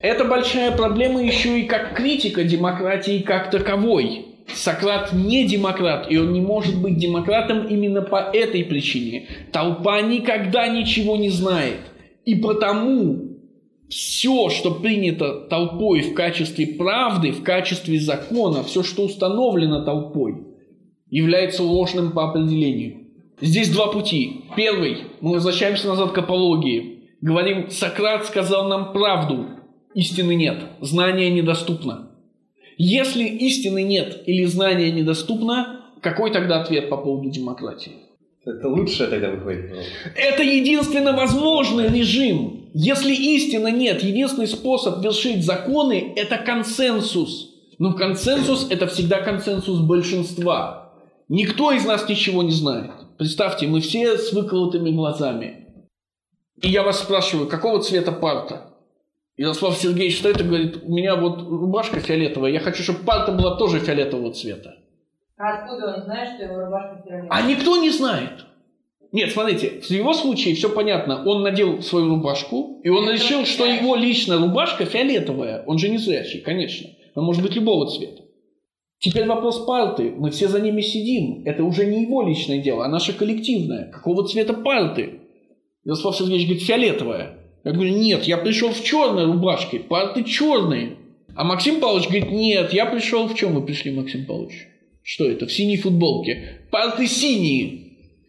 Это большая проблема еще и как критика демократии как таковой. Сократ не демократ, и он не может быть демократом именно по этой причине. Толпа никогда ничего не знает. И потому все, что принято толпой в качестве правды, в качестве закона, все, что установлено толпой, является ложным по определению. Здесь два пути. Первый. Мы возвращаемся назад к апологии. Говорим, Сократ сказал нам правду. Истины нет. Знание недоступно. Если истины нет или знание недоступно, какой тогда ответ по поводу демократии? Это лучшее тогда выходит. Это единственно возможный режим. Если истины нет, единственный способ вершить законы – это консенсус. Но консенсус – это всегда консенсус большинства. Никто из нас ничего не знает. Представьте, мы все с выколотыми глазами. И я вас спрашиваю, какого цвета парта? Ярослав Сергеевич что это говорит, у меня вот рубашка фиолетовая, я хочу, чтобы парта была тоже фиолетового цвета. А откуда он знает, что его рубашка фиолетовая? А никто не знает. Нет, смотрите, в его случае все понятно. Он надел свою рубашку, и он решил, что его личная рубашка фиолетовая. Он же не зрячий, конечно. Он может быть любого цвета. Теперь вопрос парты. Мы все за ними сидим. Это уже не его личное дело, а наше коллективное. Какого цвета парты? Ярослав Сергеевич говорит, фиолетовая. Я говорю, нет, я пришел в черной рубашке, парты черные. А Максим Павлович говорит, нет, я пришел в чем вы пришли, Максим Павлович? Что это? В синей футболке. Парты синие.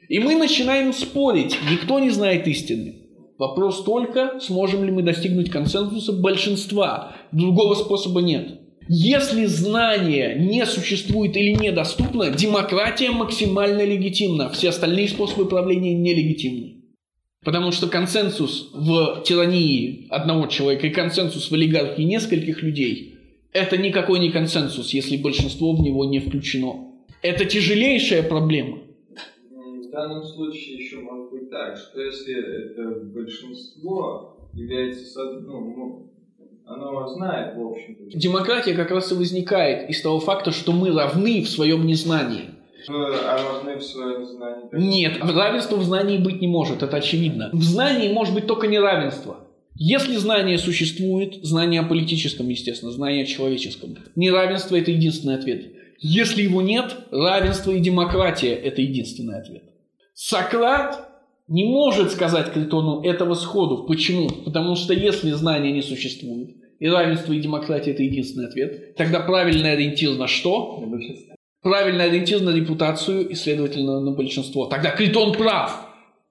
И мы начинаем спорить. Никто не знает истины. Вопрос только, сможем ли мы достигнуть консенсуса большинства. Другого способа нет. Если знание не существует или недоступно, демократия максимально легитимна. Все остальные способы правления нелегитимны. Потому что консенсус в тирании одного человека и консенсус в олигархии нескольких людей – это никакой не консенсус, если большинство в него не включено. Это тяжелейшая проблема. В данном случае еще может быть так, что если это большинство является, ну, ну, оно знает, в общем-то. Демократия как раз и возникает из того факта, что мы равны в своем незнании. А равны в своем знании? Нет, равенства в знании быть не может, это очевидно. В знании может быть только неравенство. Если знание существует, знание о политическом, естественно, знание о человеческом. Неравенство – это единственный ответ. Если его нет, равенство и демократия – это единственный ответ. Сократ не может сказать Критону этого сходу. Почему? Потому что если знание не существует, и равенство и демократия – это единственный ответ, тогда правильный ориентир на что? правильный ориентир на репутацию и, следовательно, на большинство. Тогда Критон прав.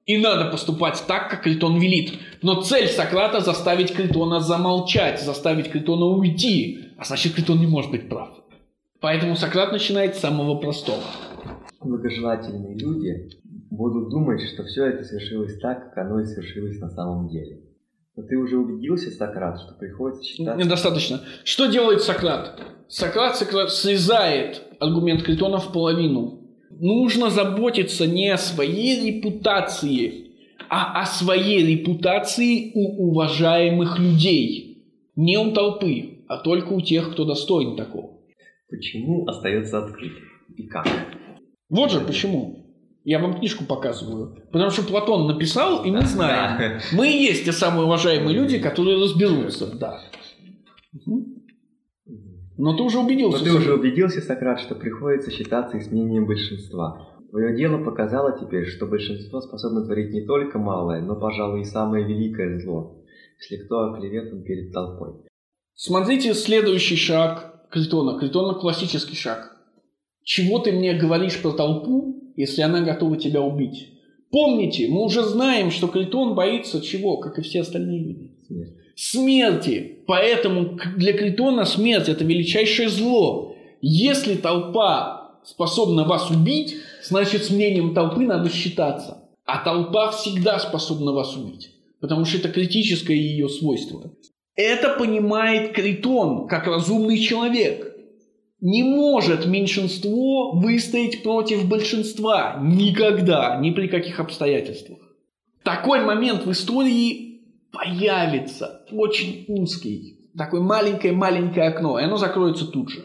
И надо поступать так, как Критон велит. Но цель Сократа заставить Критона замолчать, заставить Критона уйти. А значит, Критон не может быть прав. Поэтому Сократ начинает с самого простого. Благожелательные люди будут думать, что все это свершилось так, как оно и свершилось на самом деле. Но ты уже убедился, Сократ, что приходится считать... Недостаточно. Что делает Сократ? Сократ, Сократ срезает аргумент Критона в половину. Нужно заботиться не о своей репутации, а о своей репутации у уважаемых людей. Не у толпы, а только у тех, кто достоин такого. Почему остается открытым? И как? Вот же почему. Я вам книжку показываю. Потому что Платон написал, и мы знаем. Мы и есть те самые уважаемые люди, которые разберутся. Да. Но ты уже убедился. Но ты уже убедился, Сократ, что приходится считаться и с мнением большинства. Твое дело показало теперь, что большинство способно творить не только малое, но, пожалуй, и самое великое зло, если кто оклеветан перед толпой. Смотрите следующий шаг Критона. Критона классический шаг. Чего ты мне говоришь про толпу, если она готова тебя убить? Помните, мы уже знаем, что Критон боится чего, как и все остальные люди? Смерти. Поэтому для Критона смерть – это величайшее зло. Если толпа способна вас убить, значит с мнением толпы надо считаться. А толпа всегда способна вас убить, потому что это критическое ее свойство. Это понимает Критон как разумный человек. Не может меньшинство выстоять против большинства никогда, ни при каких обстоятельствах. Такой момент в истории появится очень узкий, такое маленькое-маленькое окно, и оно закроется тут же.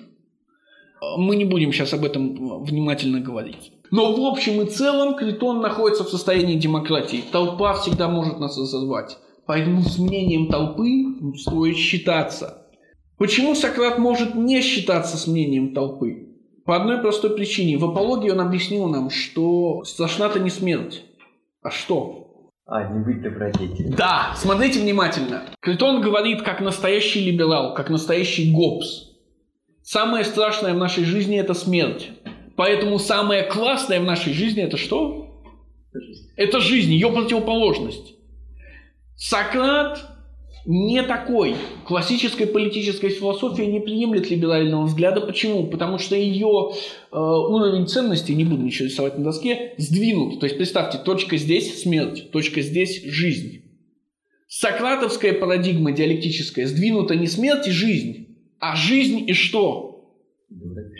Мы не будем сейчас об этом внимательно говорить. Но в общем и целом Критон находится в состоянии демократии. Толпа всегда может нас созвать. Поэтому с мнением толпы стоит считаться. Почему Сократ может не считаться с мнением толпы? По одной простой причине. В апологии он объяснил нам, что страшна-то не смерть. А что? А, не быть добродетелем. Да, смотрите внимательно. Критон говорит как настоящий либерал, как настоящий гопс. Самое страшное в нашей жизни – это смерть. Поэтому самое классное в нашей жизни – это что? Это жизнь, ее противоположность. Сократ не такой. Классическая политическая философия не приемлет либерального взгляда. Почему? Потому что ее э, уровень ценностей, не буду ничего рисовать на доске, сдвинут. То есть представьте, точка здесь смерть, точка здесь жизнь. Сократовская парадигма диалектическая сдвинута не смерть и жизнь, а жизнь и что?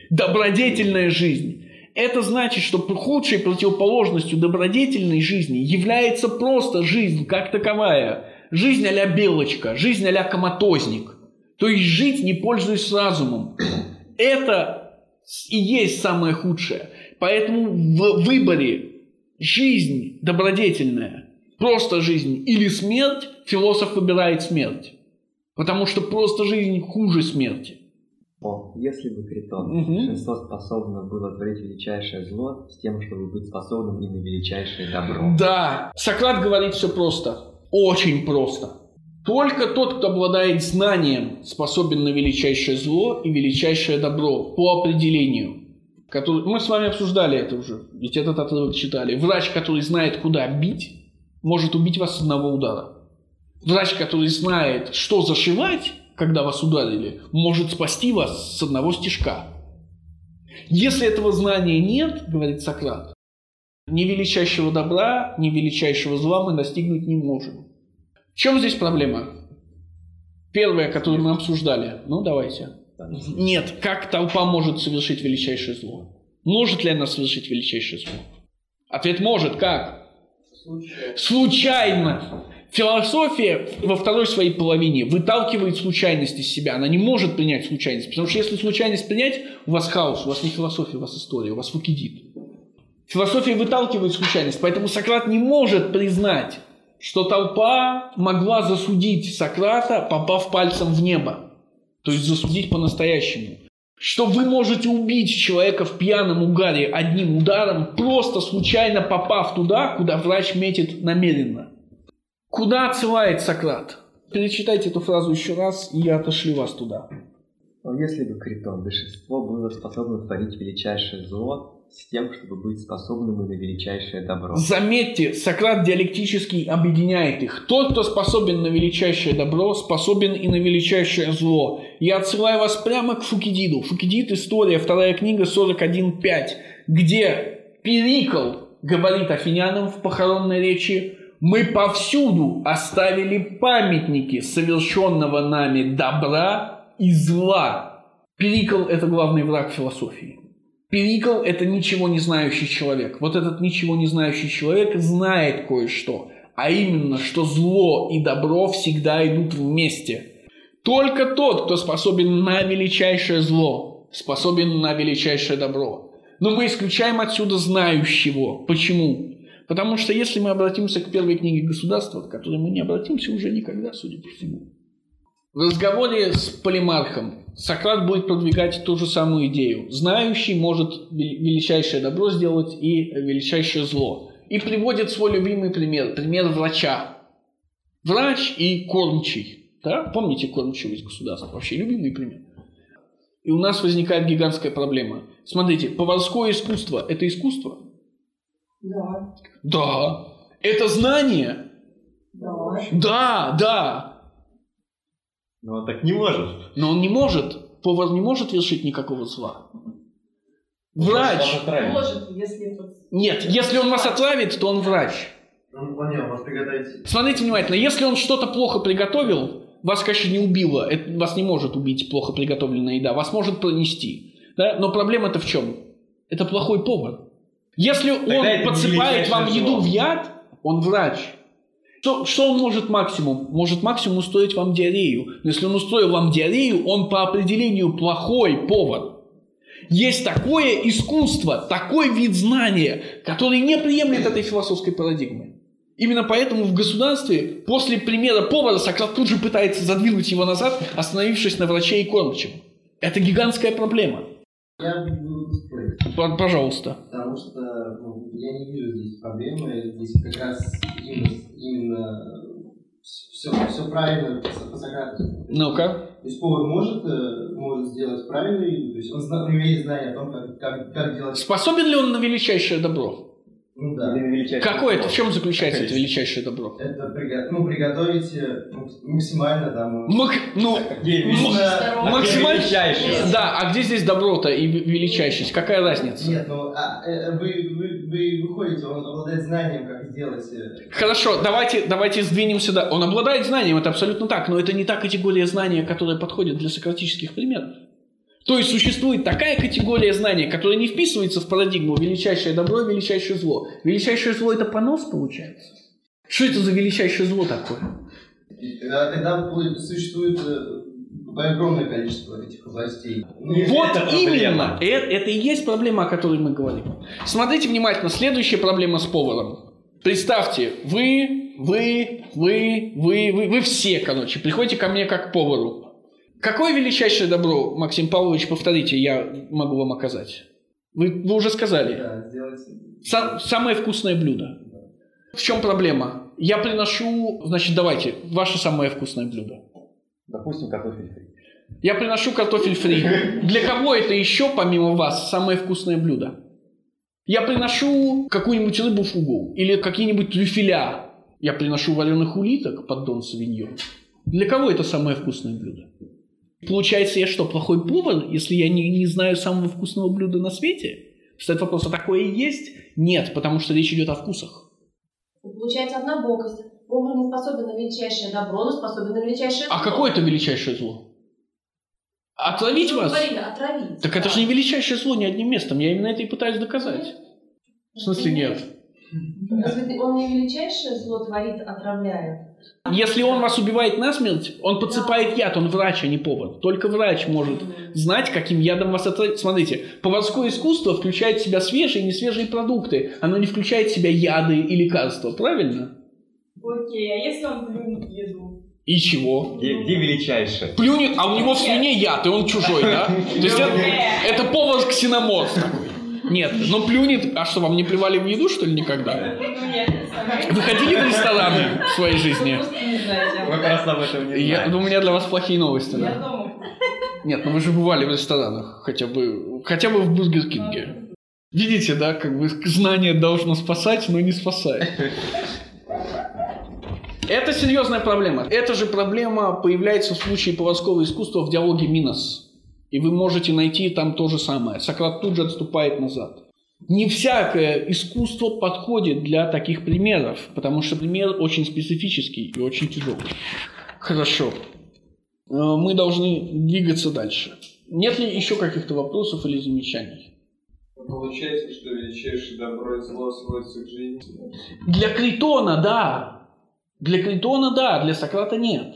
Добродетельная жизнь. Это значит, что худшей противоположностью добродетельной жизни является просто жизнь как таковая – жизнь а белочка, жизнь а коматозник. То есть жить, не пользуясь разумом. Это и есть самое худшее. Поэтому в выборе жизнь добродетельная, просто жизнь или смерть, философ выбирает смерть. Потому что просто жизнь хуже смерти. О, если бы Критон, угу. большинство способно было творить величайшее зло с тем, чтобы быть способным и на величайшее добро. Да, Сократ говорит все просто. Очень просто. Только тот, кто обладает знанием, способен на величайшее зло и величайшее добро по определению. Который... Мы с вами обсуждали это уже, ведь этот отрывок читали. Врач, который знает, куда бить, может убить вас с одного удара. Врач, который знает, что зашивать, когда вас ударили, может спасти вас с одного стежка. Если этого знания нет, говорит Сократ, ни величайшего добра, ни величайшего зла мы достигнуть не можем. В чем здесь проблема? Первая, которую мы обсуждали. Ну, давайте. Нет, как толпа может совершить величайшее зло? Может ли она совершить величайшее зло? Ответ может. Как? Случайно. Случайно. Философия во второй своей половине выталкивает случайность из себя. Она не может принять случайность. Потому что если случайность принять, у вас хаос, у вас не философия, у вас история, у вас фукидит. Философия выталкивает случайность, поэтому Сократ не может признать, что толпа могла засудить Сократа, попав пальцем в небо. То есть засудить по-настоящему. Что вы можете убить человека в пьяном угаре одним ударом, просто случайно попав туда, куда врач метит намеренно. Куда отсылает Сократ? Перечитайте эту фразу еще раз, и я отошлю вас туда. Но если бы Критон большинство было способно творить величайшее зло, с тем, чтобы быть способным на величайшее добро. Заметьте, Сократ диалектически объединяет их. Тот, кто способен на величайшее добро, способен и на величайшее зло. Я отсылаю вас прямо к Фукидиду. Фукидид, история, вторая книга, 41.5, где Перикл говорит афинянам в похоронной речи, мы повсюду оставили памятники совершенного нами добра и зла. Перикл – это главный враг философии. Перикл – это ничего не знающий человек. Вот этот ничего не знающий человек знает кое-что, а именно, что зло и добро всегда идут вместе. Только тот, кто способен на величайшее зло, способен на величайшее добро. Но мы исключаем отсюда знающего. Почему? Потому что если мы обратимся к первой книге государства, к которой мы не обратимся уже никогда, судя по всему, в разговоре с Полимархом Сократ будет продвигать ту же самую идею. Знающий может величайшее добро сделать и величайшее зло. И приводит свой любимый пример. Пример врача. Врач и кормчий. Да? Помните кормчего из государства? Вообще любимый пример. И у нас возникает гигантская проблема. Смотрите, поварское искусство – это искусство? Да. Да. Это знание? Да. Да, да. Но он так не может. Но он не может. Повар не может вершить никакого зла. Врач. Может, если это... Нет, если он вас отравит, то он врач. Он понял, вас приготовить. Смотрите внимательно, если он что-то плохо приготовил, вас, конечно, не убило. Это, вас не может убить плохо приготовленная еда. Вас может пронести. Да? Но проблема-то в чем? Это плохой повар. Если Тогда он подсыпает вам еду в яд, он врач. Что, что он может максимум? Может максимум устроить вам диарею. Но если он устроил вам диарею, он по определению плохой повар. есть такое искусство, такой вид знания, который не приемлет этой философской парадигмы. Именно поэтому в государстве после примера повара Сократ тут же пытается задвинуть его назад, остановившись на враче и кормчем. Это гигантская проблема. Я Пожалуйста. потому что ну, я не вижу здесь проблемы. Здесь как раз именно, именно все, все правильно по, Сократу. Ну-ка. То есть повар может, э, может сделать правильную еду, то есть он зна- у него есть знание о том, как, как, как делать. Способен ли он на величайшее добро? Ну да. Какое это? В чем заключается это величайшее добро? Это приго- ну, приготовить э, макс- максимально там. Мак- ну, Здорово. максимально... величайшее? Да, а где здесь добро-то и величайшесть? Какая разница? Нет, ну а, э, вы, вы, вы выходите, он обладает знанием, как сделать. э, Хорошо, давайте, давайте сдвинемся. Да. Он обладает знанием, это абсолютно так, но это не та категория знания, которая подходит для сократических примеров. То есть существует такая категория знания, которая не вписывается в парадигму величайшее добро величайшее зло. Величайшее зло это понос получается? Что это за величайшее зло такое? и Тогда, тогда будет- существует э, огромное количество этих областей. Ну, И Вот это именно. Э- Это, и есть проблема, о которой мы говорим. Смотрите внимательно. Следующая проблема с поваром. Представьте, вы, вы, вы, вы, вы, вы все, короче, приходите ко мне как к повару. Какое величайшее добро, Максим Павлович, повторите, я могу вам оказать? Вы, вы уже сказали. Да, сделать. Сам- самое вкусное блюдо. В чем проблема? Я приношу, значит, давайте, ваше самое вкусное блюдо. Допустим, картофель фри. Я приношу картофель фри. Для кого это еще, помимо вас, самое вкусное блюдо? Я приношу какую-нибудь рыбу фугу или какие-нибудь трюфеля. Я приношу вареных улиток под Дон Савиньон. Для кого это самое вкусное блюдо? Получается, я что, плохой повар, если я не, не знаю самого вкусного блюда на свете? Встает вопрос, а такое и есть? Нет, потому что речь идет о вкусах. Получается однобокость. Повар не способен на величайшее добро, но способен на величайшее А зло. какое это величайшее зло? Отравить Ну, вас? говорили, отравить. Так это же не величайшее зло ни одним местом. Я именно это и пытаюсь доказать. В смысле нет? Разве он не величайшее зло творит, отравляет? Если он вас убивает насмерть, он подсыпает яд, он врач, а не повар. Только врач может знать, каким ядом вас отравить. Смотрите, поварское искусство включает в себя свежие и несвежие продукты. Оно не включает в себя яды и лекарства, правильно? Окей, а если он плюнет еду? И чего? Где, где величайшее? Плюнет, а у него в слюне яд, и он чужой, да? То есть это, это повар ксеноморф такой. Нет, но плюнет, а что, вам не плевали в еду, что ли, никогда? Ну? Вы ходили в рестораны в своей жизни? Этом. просто об этом не Я, ну, у меня для вас плохие новости. Я Да? Нет, ну вы же бывали в ресторанах, хотя бы, хотя бы в Бургер Кинге. Видите, да, как бы знание должно спасать, но не спасает. Это серьезная проблема. Эта же проблема появляется в случае поварского искусства в диалоге Минос. И вы можете найти там то же самое. Сократ тут же отступает назад. Не всякое искусство подходит для таких примеров, потому что пример очень специфический и очень тяжелый. Хорошо. Э, Мы должны двигаться дальше. Нет ли еще каких-то вопросов или замечаний? Получается, что величайшее добро и зло сводится к жизни. Для Критона – да. Для Критона – да, для Сократа – нет.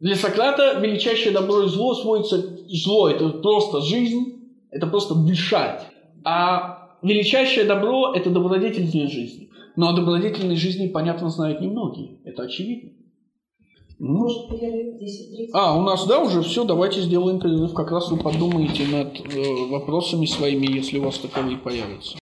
Для Сократа величайшее добро и зло сводится... Зло – это просто жизнь, это просто дышать. А величайшее добро – это добродетельная жизнь. Но о добродетельной жизни, понятно, знают немногие. Это очевидно. Ну, Может, перерыв 10-30? А, у нас, да, уже все, давайте сделаем перерыв. Как раз вы подумаете над э, вопросами своими, если у вас таковые появятся.